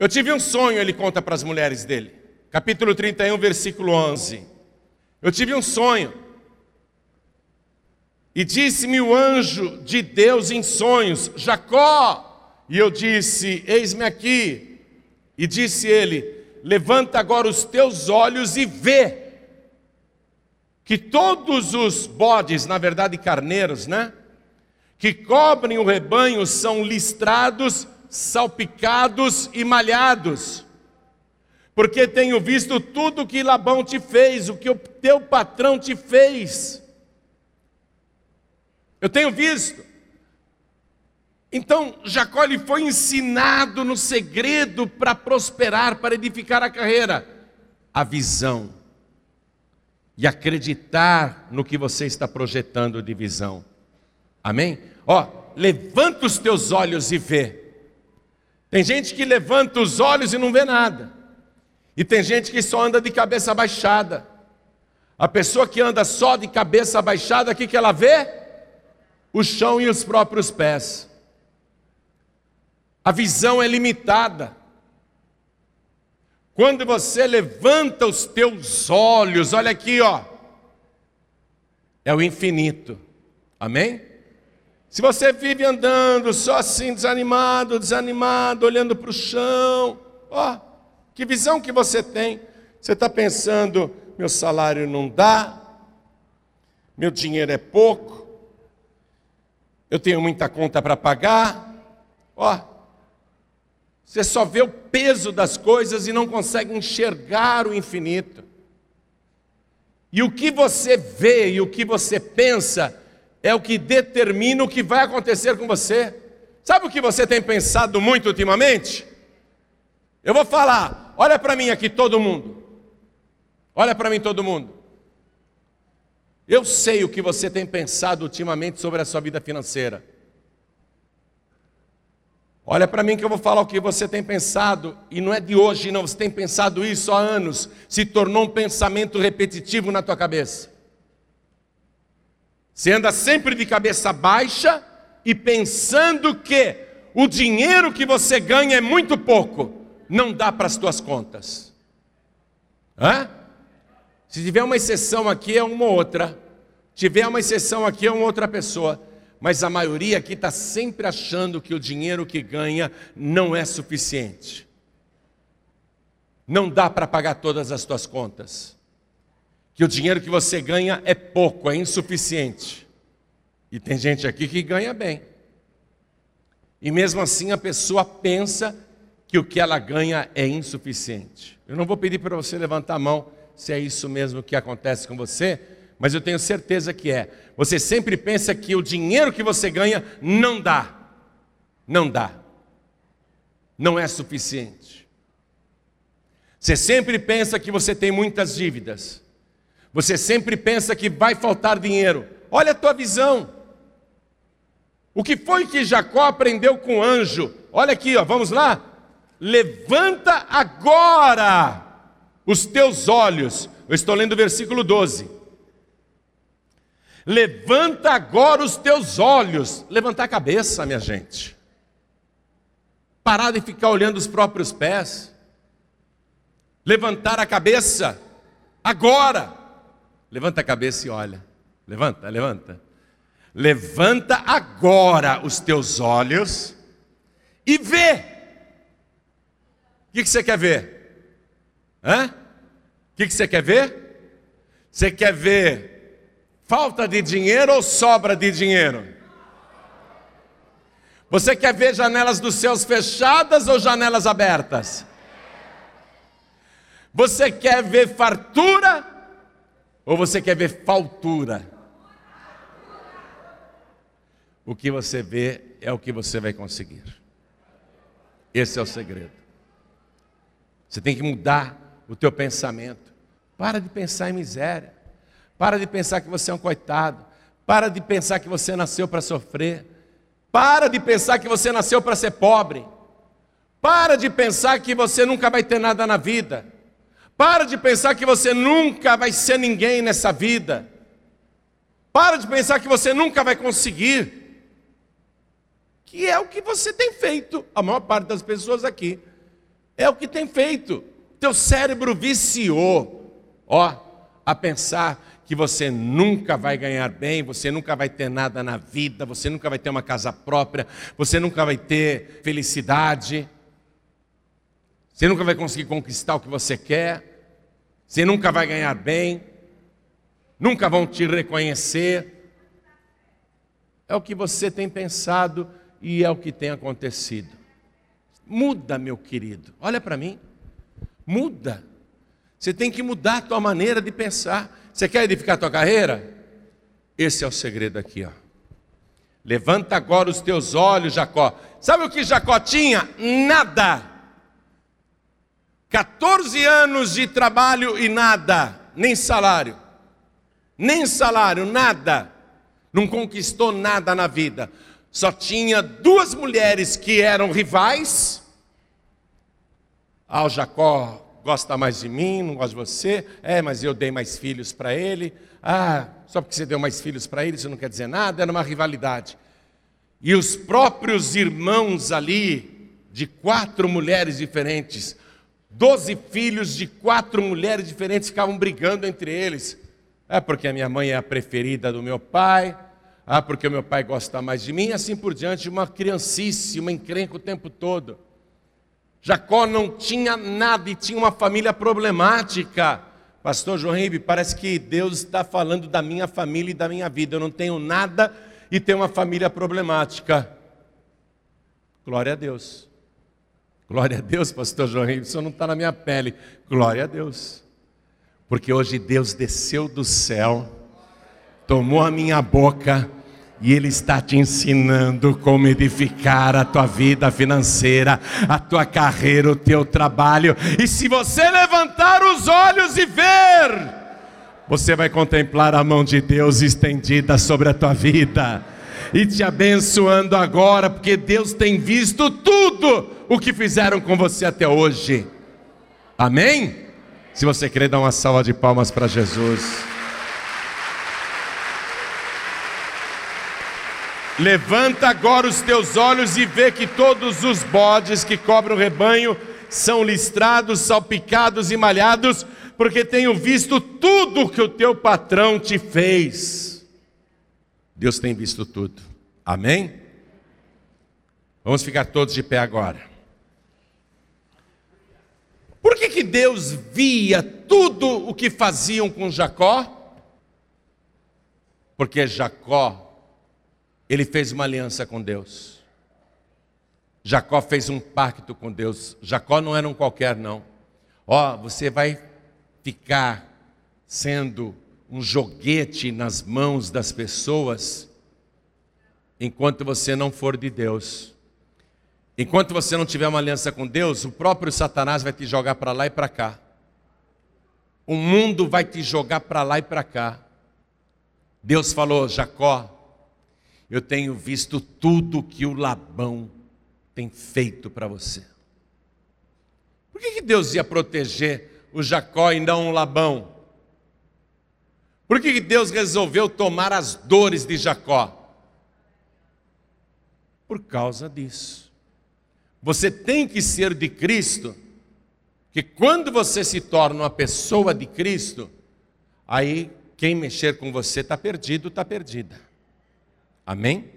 Eu tive um sonho, ele conta para as mulheres dele. Capítulo 31, versículo 11. Eu tive um sonho. E disse-me o anjo de Deus em sonhos: Jacó. E eu disse: Eis-me aqui. E disse ele: Levanta agora os teus olhos e vê que todos os bodes, na verdade carneiros, né? Que cobrem o rebanho são listrados, salpicados e malhados. Porque tenho visto tudo que Labão te fez, o que o teu patrão te fez. Eu tenho visto. Então, Jacó ele foi ensinado no segredo para prosperar, para edificar a carreira, a visão e acreditar no que você está projetando de visão. Amém? Ó, levanta os teus olhos e vê. Tem gente que levanta os olhos e não vê nada. E tem gente que só anda de cabeça baixada. A pessoa que anda só de cabeça baixada, o que, que ela vê? O chão e os próprios pés. A visão é limitada. Quando você levanta os teus olhos, olha aqui, ó, é o infinito. Amém? Se você vive andando só assim, desanimado, desanimado, olhando para o chão, ó, que visão que você tem? Você está pensando, meu salário não dá, meu dinheiro é pouco, eu tenho muita conta para pagar. Ó, você só vê o peso das coisas e não consegue enxergar o infinito. E o que você vê e o que você pensa é o que determina o que vai acontecer com você. Sabe o que você tem pensado muito ultimamente? Eu vou falar, olha para mim aqui todo mundo. Olha para mim todo mundo. Eu sei o que você tem pensado ultimamente sobre a sua vida financeira. Olha para mim que eu vou falar o que você tem pensado, e não é de hoje, não, você tem pensado isso há anos, se tornou um pensamento repetitivo na tua cabeça. Você anda sempre de cabeça baixa e pensando que o dinheiro que você ganha é muito pouco, não dá para as tuas contas. Hã? Se tiver uma exceção aqui, é uma outra. Tiver uma exceção aqui, é uma outra pessoa mas a maioria aqui está sempre achando que o dinheiro que ganha não é suficiente. Não dá para pagar todas as tuas contas. Que o dinheiro que você ganha é pouco, é insuficiente. E tem gente aqui que ganha bem. E mesmo assim a pessoa pensa que o que ela ganha é insuficiente. Eu não vou pedir para você levantar a mão se é isso mesmo que acontece com você, mas eu tenho certeza que é. Você sempre pensa que o dinheiro que você ganha não dá. Não dá. Não é suficiente. Você sempre pensa que você tem muitas dívidas. Você sempre pensa que vai faltar dinheiro. Olha a tua visão. O que foi que Jacó aprendeu com o anjo? Olha aqui, ó, vamos lá. Levanta agora os teus olhos. Eu estou lendo o versículo 12. Levanta agora os teus olhos. Levantar a cabeça, minha gente. Parar de ficar olhando os próprios pés. Levantar a cabeça. Agora. Levanta a cabeça e olha. Levanta, levanta. Levanta agora os teus olhos e vê. O que, você quer ver? Hã? O que você quer ver? Você quer ver Falta de dinheiro ou sobra de dinheiro? Você quer ver janelas dos céus fechadas ou janelas abertas? Você quer ver fartura ou você quer ver faltura? O que você vê é o que você vai conseguir. Esse é o segredo. Você tem que mudar o teu pensamento. Para de pensar em miséria. Para de pensar que você é um coitado. Para de pensar que você nasceu para sofrer. Para de pensar que você nasceu para ser pobre. Para de pensar que você nunca vai ter nada na vida. Para de pensar que você nunca vai ser ninguém nessa vida. Para de pensar que você nunca vai conseguir. Que é o que você tem feito, a maior parte das pessoas aqui. É o que tem feito. Teu cérebro viciou, ó, a pensar que você nunca vai ganhar bem, você nunca vai ter nada na vida, você nunca vai ter uma casa própria, você nunca vai ter felicidade, você nunca vai conseguir conquistar o que você quer, você nunca vai ganhar bem, nunca vão te reconhecer. É o que você tem pensado e é o que tem acontecido. Muda, meu querido, olha para mim, muda. Você tem que mudar a tua maneira de pensar. Você quer edificar a tua carreira? Esse é o segredo aqui, ó. Levanta agora os teus olhos, Jacó. Sabe o que Jacó tinha? Nada. 14 anos de trabalho e nada, nem salário. Nem salário, nada. Não conquistou nada na vida. Só tinha duas mulheres que eram rivais. Ao Jacó gosta mais de mim, não gosta de você. É, mas eu dei mais filhos para ele. Ah, só porque você deu mais filhos para ele, isso não quer dizer nada, era uma rivalidade. E os próprios irmãos ali, de quatro mulheres diferentes, doze filhos de quatro mulheres diferentes ficavam brigando entre eles. É porque a minha mãe é a preferida do meu pai, ah, porque o meu pai gosta mais de mim, e assim por diante, uma criancice, uma encrenca o tempo todo. Jacó não tinha nada e tinha uma família problemática. Pastor João Ribe, parece que Deus está falando da minha família e da minha vida. Eu não tenho nada e tenho uma família problemática. Glória a Deus. Glória a Deus, pastor João Ribe, isso não está na minha pele. Glória a Deus. Porque hoje Deus desceu do céu, tomou a minha boca e Ele está te ensinando como edificar a tua vida financeira, a tua carreira, o teu trabalho. E se você levantar os olhos e ver, você vai contemplar a mão de Deus estendida sobre a tua vida. e te abençoando agora, porque Deus tem visto tudo o que fizeram com você até hoje. Amém? Se você quer dar uma salva de palmas para Jesus. Levanta agora os teus olhos e vê que todos os bodes que cobrem o rebanho são listrados, salpicados e malhados, porque tenho visto tudo que o teu patrão te fez. Deus tem visto tudo. Amém? Vamos ficar todos de pé agora. Por que, que Deus via tudo o que faziam com Jacó? Porque Jacó ele fez uma aliança com Deus. Jacó fez um pacto com Deus. Jacó não era um qualquer, não. Ó, oh, você vai ficar sendo um joguete nas mãos das pessoas enquanto você não for de Deus. Enquanto você não tiver uma aliança com Deus, o próprio Satanás vai te jogar para lá e para cá. O mundo vai te jogar para lá e para cá. Deus falou: Jacó, eu tenho visto tudo que o Labão tem feito para você. Por que, que Deus ia proteger o Jacó e não o Labão? Por que, que Deus resolveu tomar as dores de Jacó? Por causa disso. Você tem que ser de Cristo, que quando você se torna uma pessoa de Cristo, aí quem mexer com você está perdido, está perdida. Amém?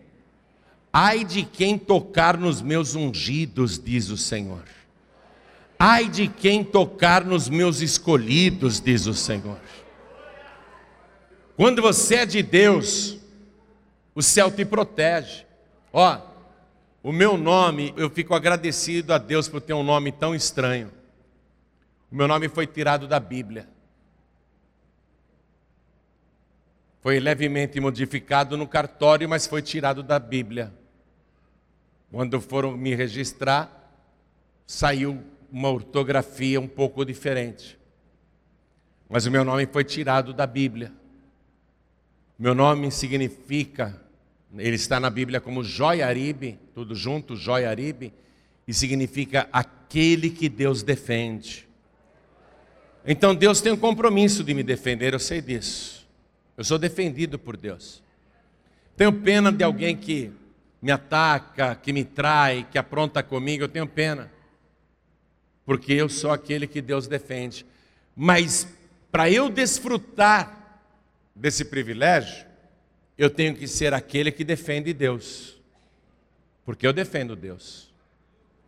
Ai de quem tocar nos meus ungidos, diz o Senhor. Ai de quem tocar nos meus escolhidos, diz o Senhor. Quando você é de Deus, o céu te protege. Ó, o meu nome, eu fico agradecido a Deus por ter um nome tão estranho. O meu nome foi tirado da Bíblia. Foi levemente modificado no cartório, mas foi tirado da Bíblia. Quando foram me registrar, saiu uma ortografia um pouco diferente. Mas o meu nome foi tirado da Bíblia. Meu nome significa, ele está na Bíblia como Joiaribe, tudo junto, Joiaribe, e significa aquele que Deus defende. Então Deus tem um compromisso de me defender, eu sei disso. Eu sou defendido por Deus. Tenho pena de alguém que me ataca, que me trai, que apronta comigo, eu tenho pena. Porque eu sou aquele que Deus defende. Mas para eu desfrutar desse privilégio, eu tenho que ser aquele que defende Deus. Porque eu defendo Deus.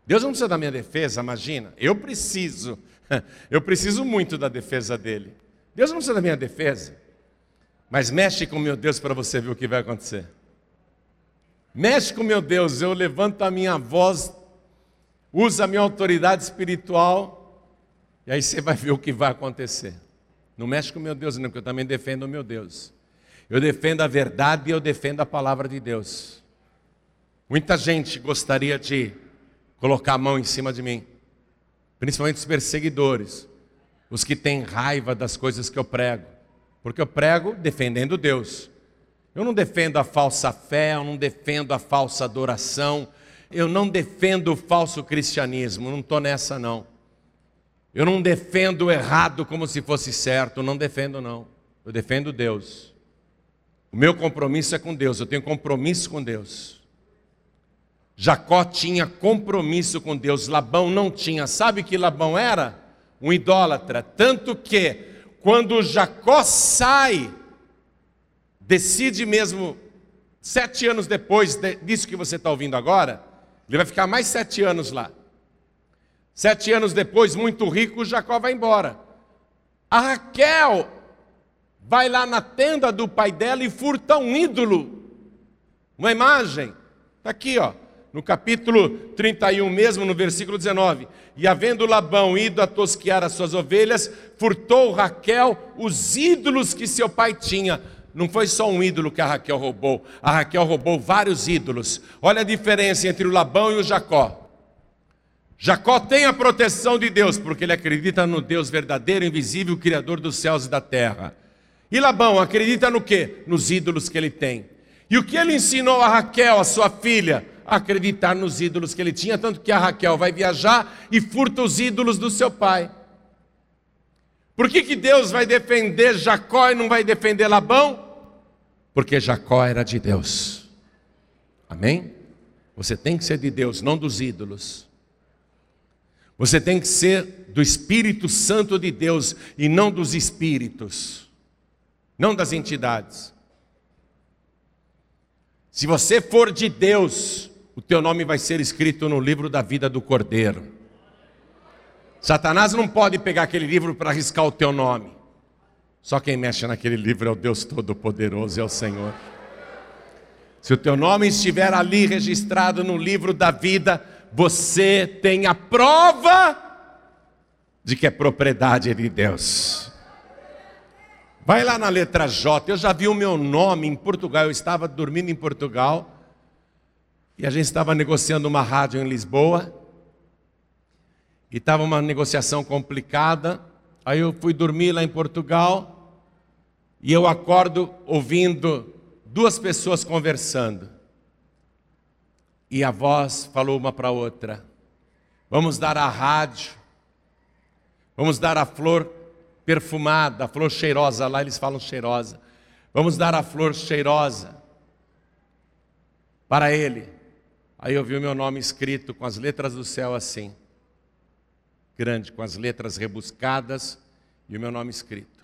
Deus não precisa da minha defesa, imagina. Eu preciso. Eu preciso muito da defesa dele. Deus não precisa da minha defesa. Mas mexe com meu Deus para você ver o que vai acontecer. Mexe com meu Deus, eu levanto a minha voz, uso a minha autoridade espiritual, e aí você vai ver o que vai acontecer. Não mexe com meu Deus, não, porque eu também defendo o meu Deus. Eu defendo a verdade e eu defendo a palavra de Deus. Muita gente gostaria de colocar a mão em cima de mim, principalmente os perseguidores, os que têm raiva das coisas que eu prego. Porque eu prego defendendo Deus. Eu não defendo a falsa fé, eu não defendo a falsa adoração, eu não defendo o falso cristianismo, não estou nessa não. Eu não defendo o errado como se fosse certo, não defendo não. Eu defendo Deus. O meu compromisso é com Deus, eu tenho compromisso com Deus. Jacó tinha compromisso com Deus, Labão não tinha. Sabe que Labão era? Um idólatra, tanto que quando Jacó sai, decide mesmo, sete anos depois disso que você está ouvindo agora, ele vai ficar mais sete anos lá. Sete anos depois, muito rico, Jacó vai embora. A Raquel vai lá na tenda do pai dela e furta um ídolo, uma imagem. Está aqui, ó no capítulo 31 mesmo, no versículo 19. E havendo Labão ido a tosquear as suas ovelhas, furtou Raquel os ídolos que seu pai tinha. Não foi só um ídolo que a Raquel roubou, a Raquel roubou vários ídolos. Olha a diferença entre o Labão e o Jacó. Jacó tem a proteção de Deus, porque ele acredita no Deus verdadeiro, invisível, Criador dos céus e da terra. E Labão acredita no que? Nos ídolos que ele tem. E o que ele ensinou a Raquel, a sua filha? Acreditar nos ídolos que ele tinha, tanto que a Raquel vai viajar e furta os ídolos do seu pai. Por que, que Deus vai defender Jacó e não vai defender Labão? Porque Jacó era de Deus. Amém? Você tem que ser de Deus, não dos ídolos. Você tem que ser do Espírito Santo de Deus e não dos espíritos, não das entidades. Se você for de Deus, o teu nome vai ser escrito no livro da vida do Cordeiro. Satanás não pode pegar aquele livro para arriscar o teu nome. Só quem mexe naquele livro é o Deus Todo-Poderoso, é o Senhor. Se o teu nome estiver ali registrado no livro da vida, você tem a prova de que é propriedade de Deus. Vai lá na letra J. Eu já vi o meu nome em Portugal. Eu estava dormindo em Portugal e a gente estava negociando uma rádio em Lisboa. E estava uma negociação complicada. Aí eu fui dormir lá em Portugal e eu acordo ouvindo duas pessoas conversando. E a voz falou uma para outra: Vamos dar a rádio, vamos dar a flor perfumada, a flor cheirosa, lá eles falam cheirosa. Vamos dar a flor cheirosa para ele. Aí eu vi o meu nome escrito com as letras do céu assim, grande, com as letras rebuscadas e o meu nome escrito.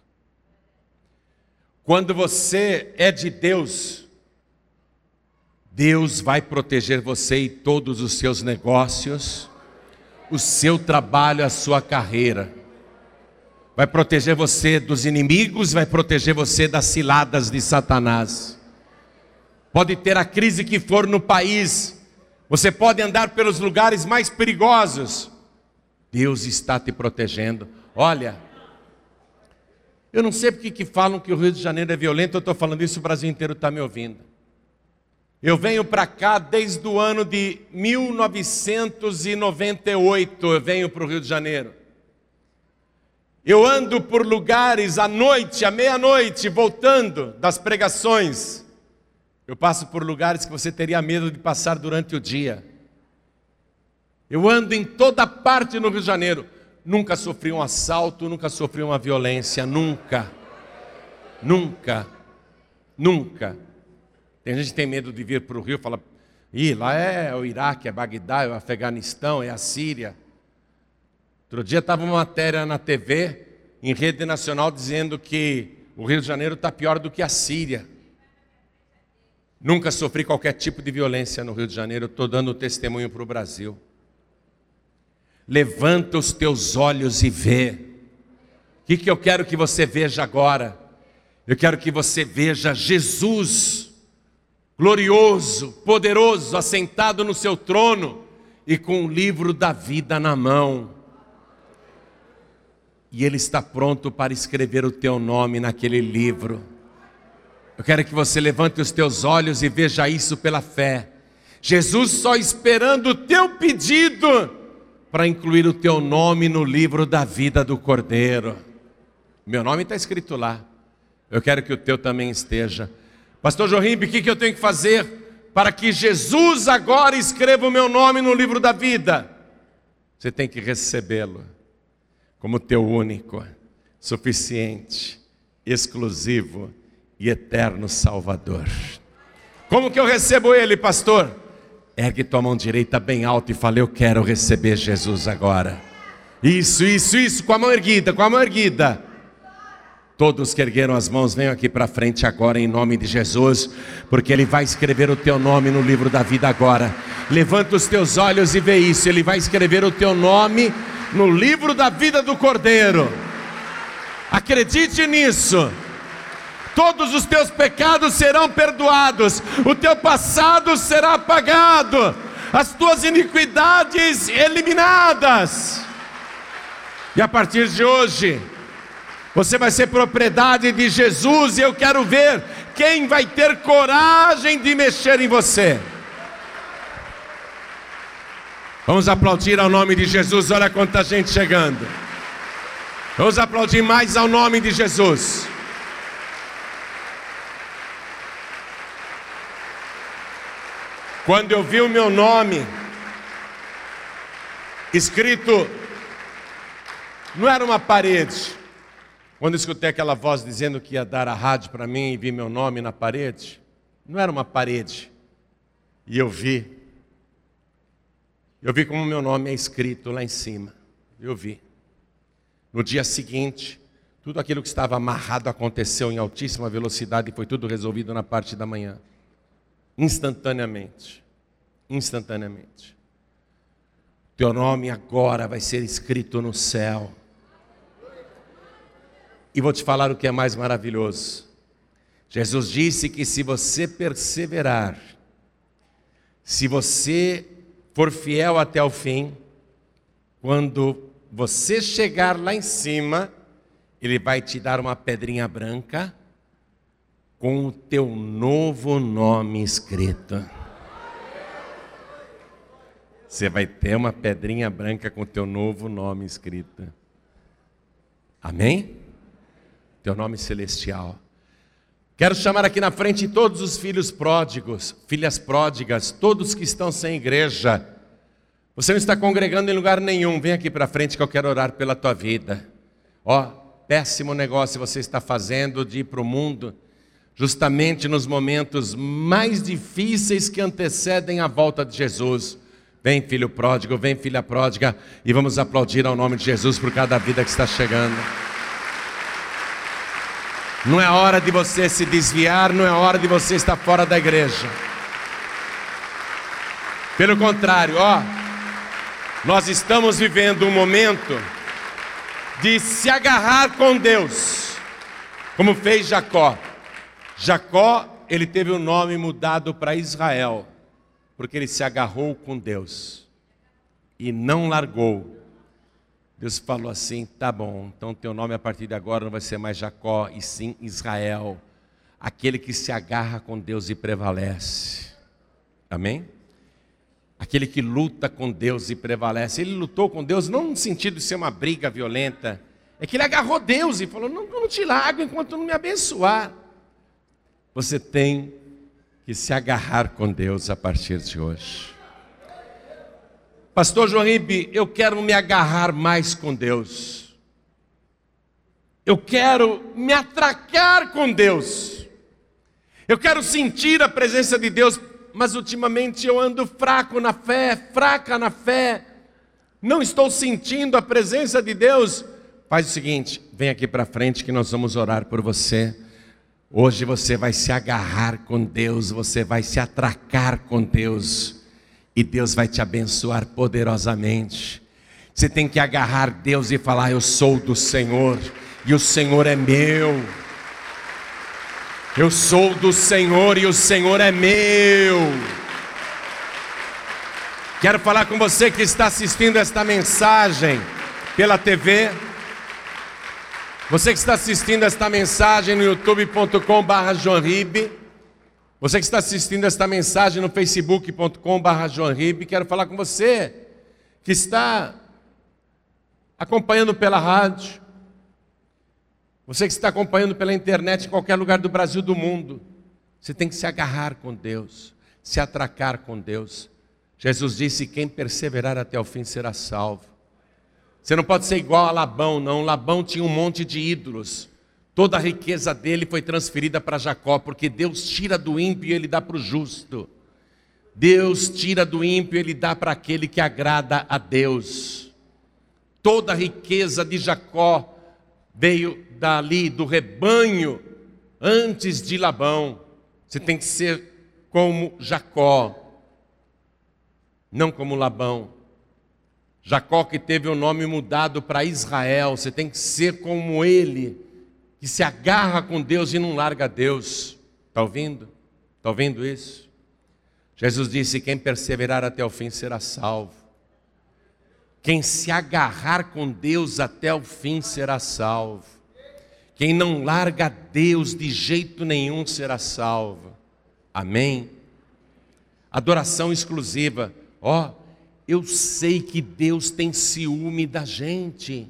Quando você é de Deus, Deus vai proteger você e todos os seus negócios, o seu trabalho, a sua carreira. Vai proteger você dos inimigos, vai proteger você das ciladas de Satanás. Pode ter a crise que for no país, você pode andar pelos lugares mais perigosos. Deus está te protegendo. Olha, eu não sei porque que falam que o Rio de Janeiro é violento, eu estou falando isso, o Brasil inteiro está me ouvindo. Eu venho para cá desde o ano de 1998, eu venho para o Rio de Janeiro. Eu ando por lugares à noite, à meia-noite, voltando das pregações. Eu passo por lugares que você teria medo de passar durante o dia. Eu ando em toda parte no Rio de Janeiro. Nunca sofri um assalto, nunca sofri uma violência, nunca. Nunca. Nunca. Tem gente que tem medo de vir para o Rio, fala, Ih, lá é o Iraque, é Bagdá, é o Afeganistão, é a Síria. Outro dia estava uma matéria na TV, em rede nacional, dizendo que o Rio de Janeiro está pior do que a Síria. Nunca sofri qualquer tipo de violência no Rio de Janeiro, estou dando testemunho para o Brasil. Levanta os teus olhos e vê. O que, que eu quero que você veja agora? Eu quero que você veja Jesus glorioso, poderoso, assentado no seu trono e com o livro da vida na mão. E Ele está pronto para escrever o teu nome naquele livro. Eu quero que você levante os teus olhos e veja isso pela fé. Jesus só esperando o teu pedido para incluir o teu nome no livro da vida do Cordeiro. Meu nome está escrito lá. Eu quero que o teu também esteja. Pastor Jorimbe, o que, que eu tenho que fazer para que Jesus agora escreva o meu nome no livro da vida? Você tem que recebê-lo como teu único, suficiente, exclusivo e eterno Salvador. Como que eu recebo ele, pastor? Ergue tua mão direita bem alta e fale: Eu quero receber Jesus agora. Isso, isso, isso, com a mão erguida, com a mão erguida. Todos que ergueram as mãos, venham aqui para frente agora em nome de Jesus, porque Ele vai escrever o teu nome no livro da vida agora. Levanta os teus olhos e vê isso, Ele vai escrever o teu nome no livro da vida do Cordeiro. Acredite nisso. Todos os teus pecados serão perdoados, o teu passado será apagado, as tuas iniquidades eliminadas. E a partir de hoje, você vai ser propriedade de Jesus e eu quero ver quem vai ter coragem de mexer em você. Vamos aplaudir ao nome de Jesus. Olha quanta gente chegando. Vamos aplaudir mais ao nome de Jesus. Quando eu vi o meu nome escrito, não era uma parede. Quando escutei aquela voz dizendo que ia dar a rádio para mim e vi meu nome na parede, não era uma parede. E eu vi. Eu vi como meu nome é escrito lá em cima. Eu vi. No dia seguinte, tudo aquilo que estava amarrado aconteceu em altíssima velocidade e foi tudo resolvido na parte da manhã. Instantaneamente. Instantaneamente. Teu nome agora vai ser escrito no céu. E vou te falar o que é mais maravilhoso. Jesus disse que se você perseverar, se você for fiel até o fim, quando você chegar lá em cima, Ele vai te dar uma pedrinha branca com o teu novo nome escrito. Você vai ter uma pedrinha branca com o teu novo nome escrito. Amém? Teu nome celestial. Quero chamar aqui na frente todos os filhos pródigos, filhas pródigas, todos que estão sem igreja. Você não está congregando em lugar nenhum, vem aqui para frente que eu quero orar pela tua vida. Ó, péssimo negócio você está fazendo de ir para o mundo, justamente nos momentos mais difíceis que antecedem a volta de Jesus. Vem, filho pródigo, vem, filha pródiga, e vamos aplaudir ao nome de Jesus por cada vida que está chegando. Não é hora de você se desviar, não é hora de você estar fora da igreja. Pelo contrário, ó, nós estamos vivendo um momento de se agarrar com Deus, como fez Jacó. Jacó, ele teve o nome mudado para Israel, porque ele se agarrou com Deus e não largou Deus falou assim: tá bom, então teu nome a partir de agora não vai ser mais Jacó, e sim Israel, aquele que se agarra com Deus e prevalece. Amém? Aquele que luta com Deus e prevalece. Ele lutou com Deus não no sentido de ser uma briga violenta, é que ele agarrou Deus e falou: não, não te largo enquanto não me abençoar. Você tem que se agarrar com Deus a partir de hoje. Pastor João Ribe, eu quero me agarrar mais com Deus. Eu quero me atracar com Deus. Eu quero sentir a presença de Deus, mas ultimamente eu ando fraco na fé, fraca na fé. Não estou sentindo a presença de Deus. Faz o seguinte, vem aqui para frente que nós vamos orar por você. Hoje você vai se agarrar com Deus, você vai se atracar com Deus e Deus vai te abençoar poderosamente. Você tem que agarrar Deus e falar: Eu sou do Senhor e o Senhor é meu. Eu sou do Senhor e o Senhor é meu. Quero falar com você que está assistindo esta mensagem pela TV. Você que está assistindo esta mensagem no youtube.com/barra você que está assistindo esta mensagem no facebook.com.br João quero falar com você que está acompanhando pela rádio, você que está acompanhando pela internet em qualquer lugar do Brasil do mundo. Você tem que se agarrar com Deus, se atracar com Deus. Jesus disse: quem perseverar até o fim será salvo. Você não pode ser igual a Labão, não. Labão tinha um monte de ídolos. Toda a riqueza dele foi transferida para Jacó, porque Deus tira do ímpio e ele dá para o justo. Deus tira do ímpio e ele dá para aquele que agrada a Deus. Toda a riqueza de Jacó veio dali, do rebanho, antes de Labão. Você tem que ser como Jacó, não como Labão. Jacó que teve o nome mudado para Israel, você tem que ser como ele que se agarra com Deus e não larga Deus. Está ouvindo? Está ouvindo isso? Jesus disse: Quem perseverar até o fim será salvo. Quem se agarrar com Deus até o fim será salvo. Quem não larga Deus de jeito nenhum será salvo. Amém? Adoração exclusiva. Ó, oh, eu sei que Deus tem ciúme da gente.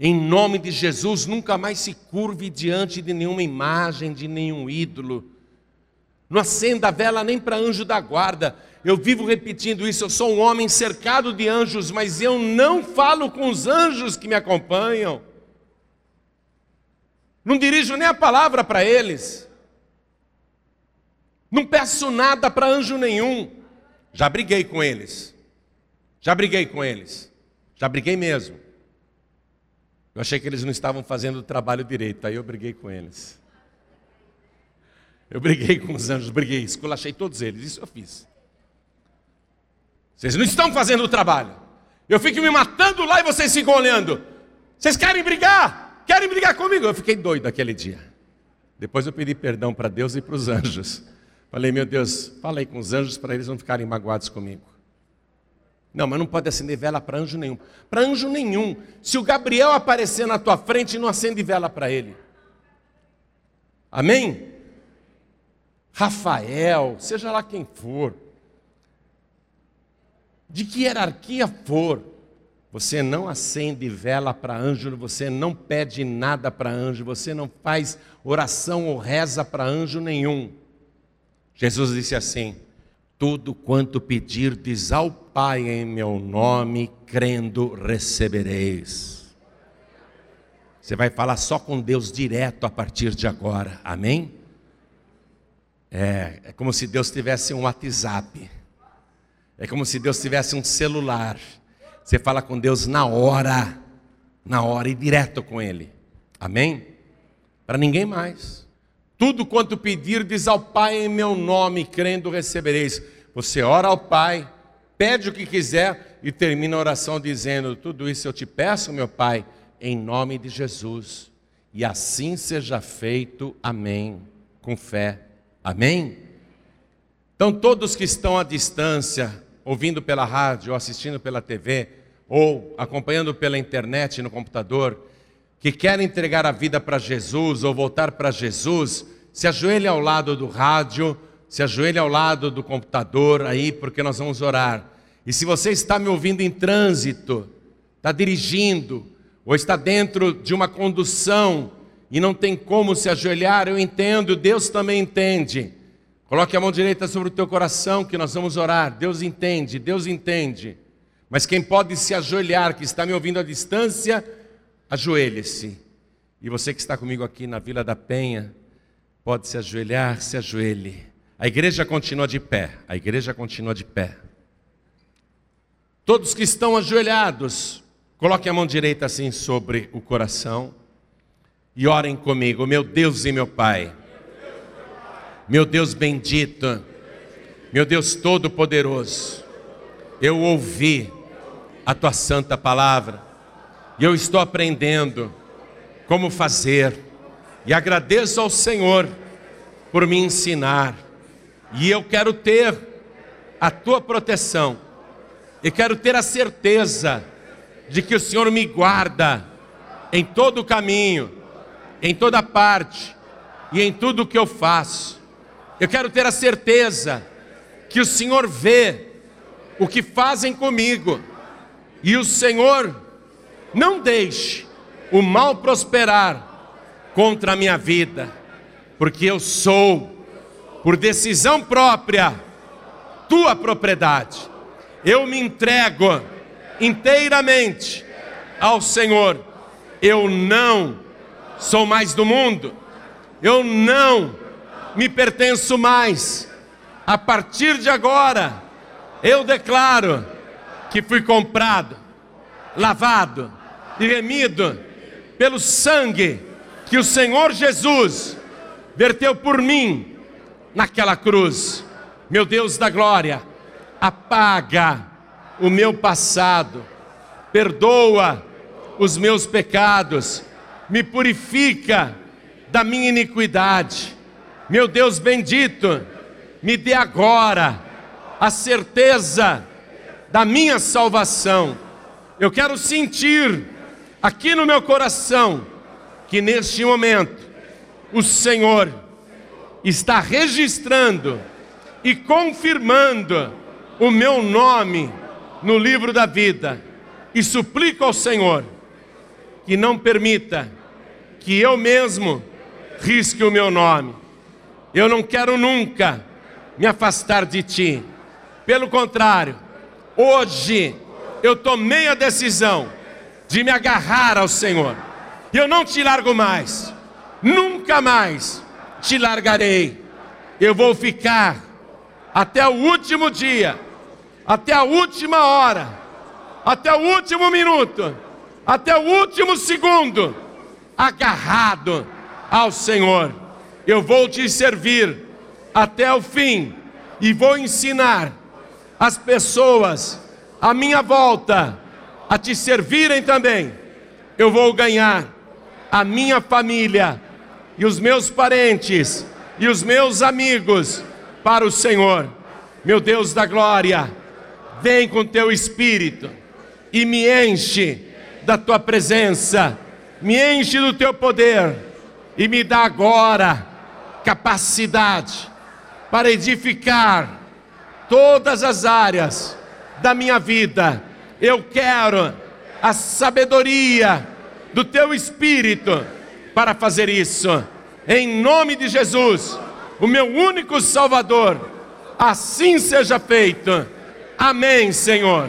Em nome de Jesus, nunca mais se curve diante de nenhuma imagem, de nenhum ídolo. Não acenda a vela nem para anjo da guarda. Eu vivo repetindo isso. Eu sou um homem cercado de anjos, mas eu não falo com os anjos que me acompanham. Não dirijo nem a palavra para eles. Não peço nada para anjo nenhum. Já briguei com eles. Já briguei com eles. Já briguei mesmo. Eu achei que eles não estavam fazendo o trabalho direito, aí eu briguei com eles. Eu briguei com os anjos, briguei, esculachei todos eles, isso eu fiz. Vocês não estão fazendo o trabalho. Eu fico me matando lá e vocês ficam olhando. Vocês querem brigar? Querem brigar comigo? Eu fiquei doido aquele dia. Depois eu pedi perdão para Deus e para os anjos. Falei, meu Deus, falei com os anjos para eles não ficarem magoados comigo. Não, mas não pode acender vela para anjo nenhum. Para anjo nenhum. Se o Gabriel aparecer na tua frente, não acende vela para ele. Amém? Rafael, seja lá quem for, de que hierarquia for, você não acende vela para anjo, você não pede nada para anjo, você não faz oração ou reza para anjo nenhum. Jesus disse assim: tudo quanto pedirdes ao Pai em meu nome, crendo, recebereis. Você vai falar só com Deus direto a partir de agora, amém? É, é como se Deus tivesse um WhatsApp, é como se Deus tivesse um celular. Você fala com Deus na hora, na hora e direto com Ele, amém? Para ninguém mais. Tudo quanto pedirdes ao Pai em meu nome, crendo, recebereis. Você ora ao Pai, pede o que quiser e termina a oração dizendo: Tudo isso eu te peço, meu Pai, em nome de Jesus. E assim seja feito. Amém. Com fé. Amém? Então, todos que estão à distância, ouvindo pela rádio, ou assistindo pela TV, ou acompanhando pela internet no computador, que quer entregar a vida para Jesus ou voltar para Jesus, se ajoelhe ao lado do rádio, se ajoelhe ao lado do computador aí, porque nós vamos orar. E se você está me ouvindo em trânsito, está dirigindo, ou está dentro de uma condução e não tem como se ajoelhar, eu entendo, Deus também entende. Coloque a mão direita sobre o teu coração que nós vamos orar. Deus entende, Deus entende. Mas quem pode se ajoelhar, que está me ouvindo à distância, ajoelhe-se. E você que está comigo aqui na Vila da Penha, pode se ajoelhar, se ajoelhe. A igreja continua de pé, a igreja continua de pé. Todos que estão ajoelhados, coloquem a mão direita assim sobre o coração e orem comigo, meu Deus e meu Pai. Meu Deus bendito, meu Deus todo-poderoso, eu ouvi a tua santa palavra e eu estou aprendendo como fazer. E agradeço ao Senhor por me ensinar. E eu quero ter a tua proteção. E quero ter a certeza de que o Senhor me guarda em todo o caminho, em toda parte e em tudo o que eu faço. Eu quero ter a certeza que o Senhor vê o que fazem comigo. E o Senhor não deixe o mal prosperar contra a minha vida, porque eu sou, por decisão própria, tua propriedade. Eu me entrego inteiramente ao Senhor. Eu não sou mais do mundo. Eu não me pertenço mais. A partir de agora, eu declaro que fui comprado, lavado e remido pelo sangue que o Senhor Jesus verteu por mim naquela cruz. Meu Deus da glória, apaga o meu passado, perdoa os meus pecados, me purifica da minha iniquidade. Meu Deus bendito, me dê agora a certeza da minha salvação. Eu quero sentir aqui no meu coração que neste momento o Senhor está registrando e confirmando o meu nome no livro da vida. E suplico ao Senhor que não permita que eu mesmo risque o meu nome. Eu não quero nunca me afastar de ti. Pelo contrário, hoje eu tomei a decisão de me agarrar ao Senhor. Eu não te largo mais. Nunca mais te largarei. Eu vou ficar até o último dia, até a última hora, até o último minuto, até o último segundo, agarrado ao Senhor. Eu vou te servir até o fim e vou ensinar as pessoas à minha volta a te servirem também. Eu vou ganhar a minha família e os meus parentes e os meus amigos para o Senhor. Meu Deus da glória, vem com teu espírito e me enche da tua presença, me enche do teu poder e me dá agora capacidade para edificar todas as áreas da minha vida. Eu quero a sabedoria do teu espírito para fazer isso. Em nome de Jesus, o meu único Salvador, assim seja feito. Amém, Senhor.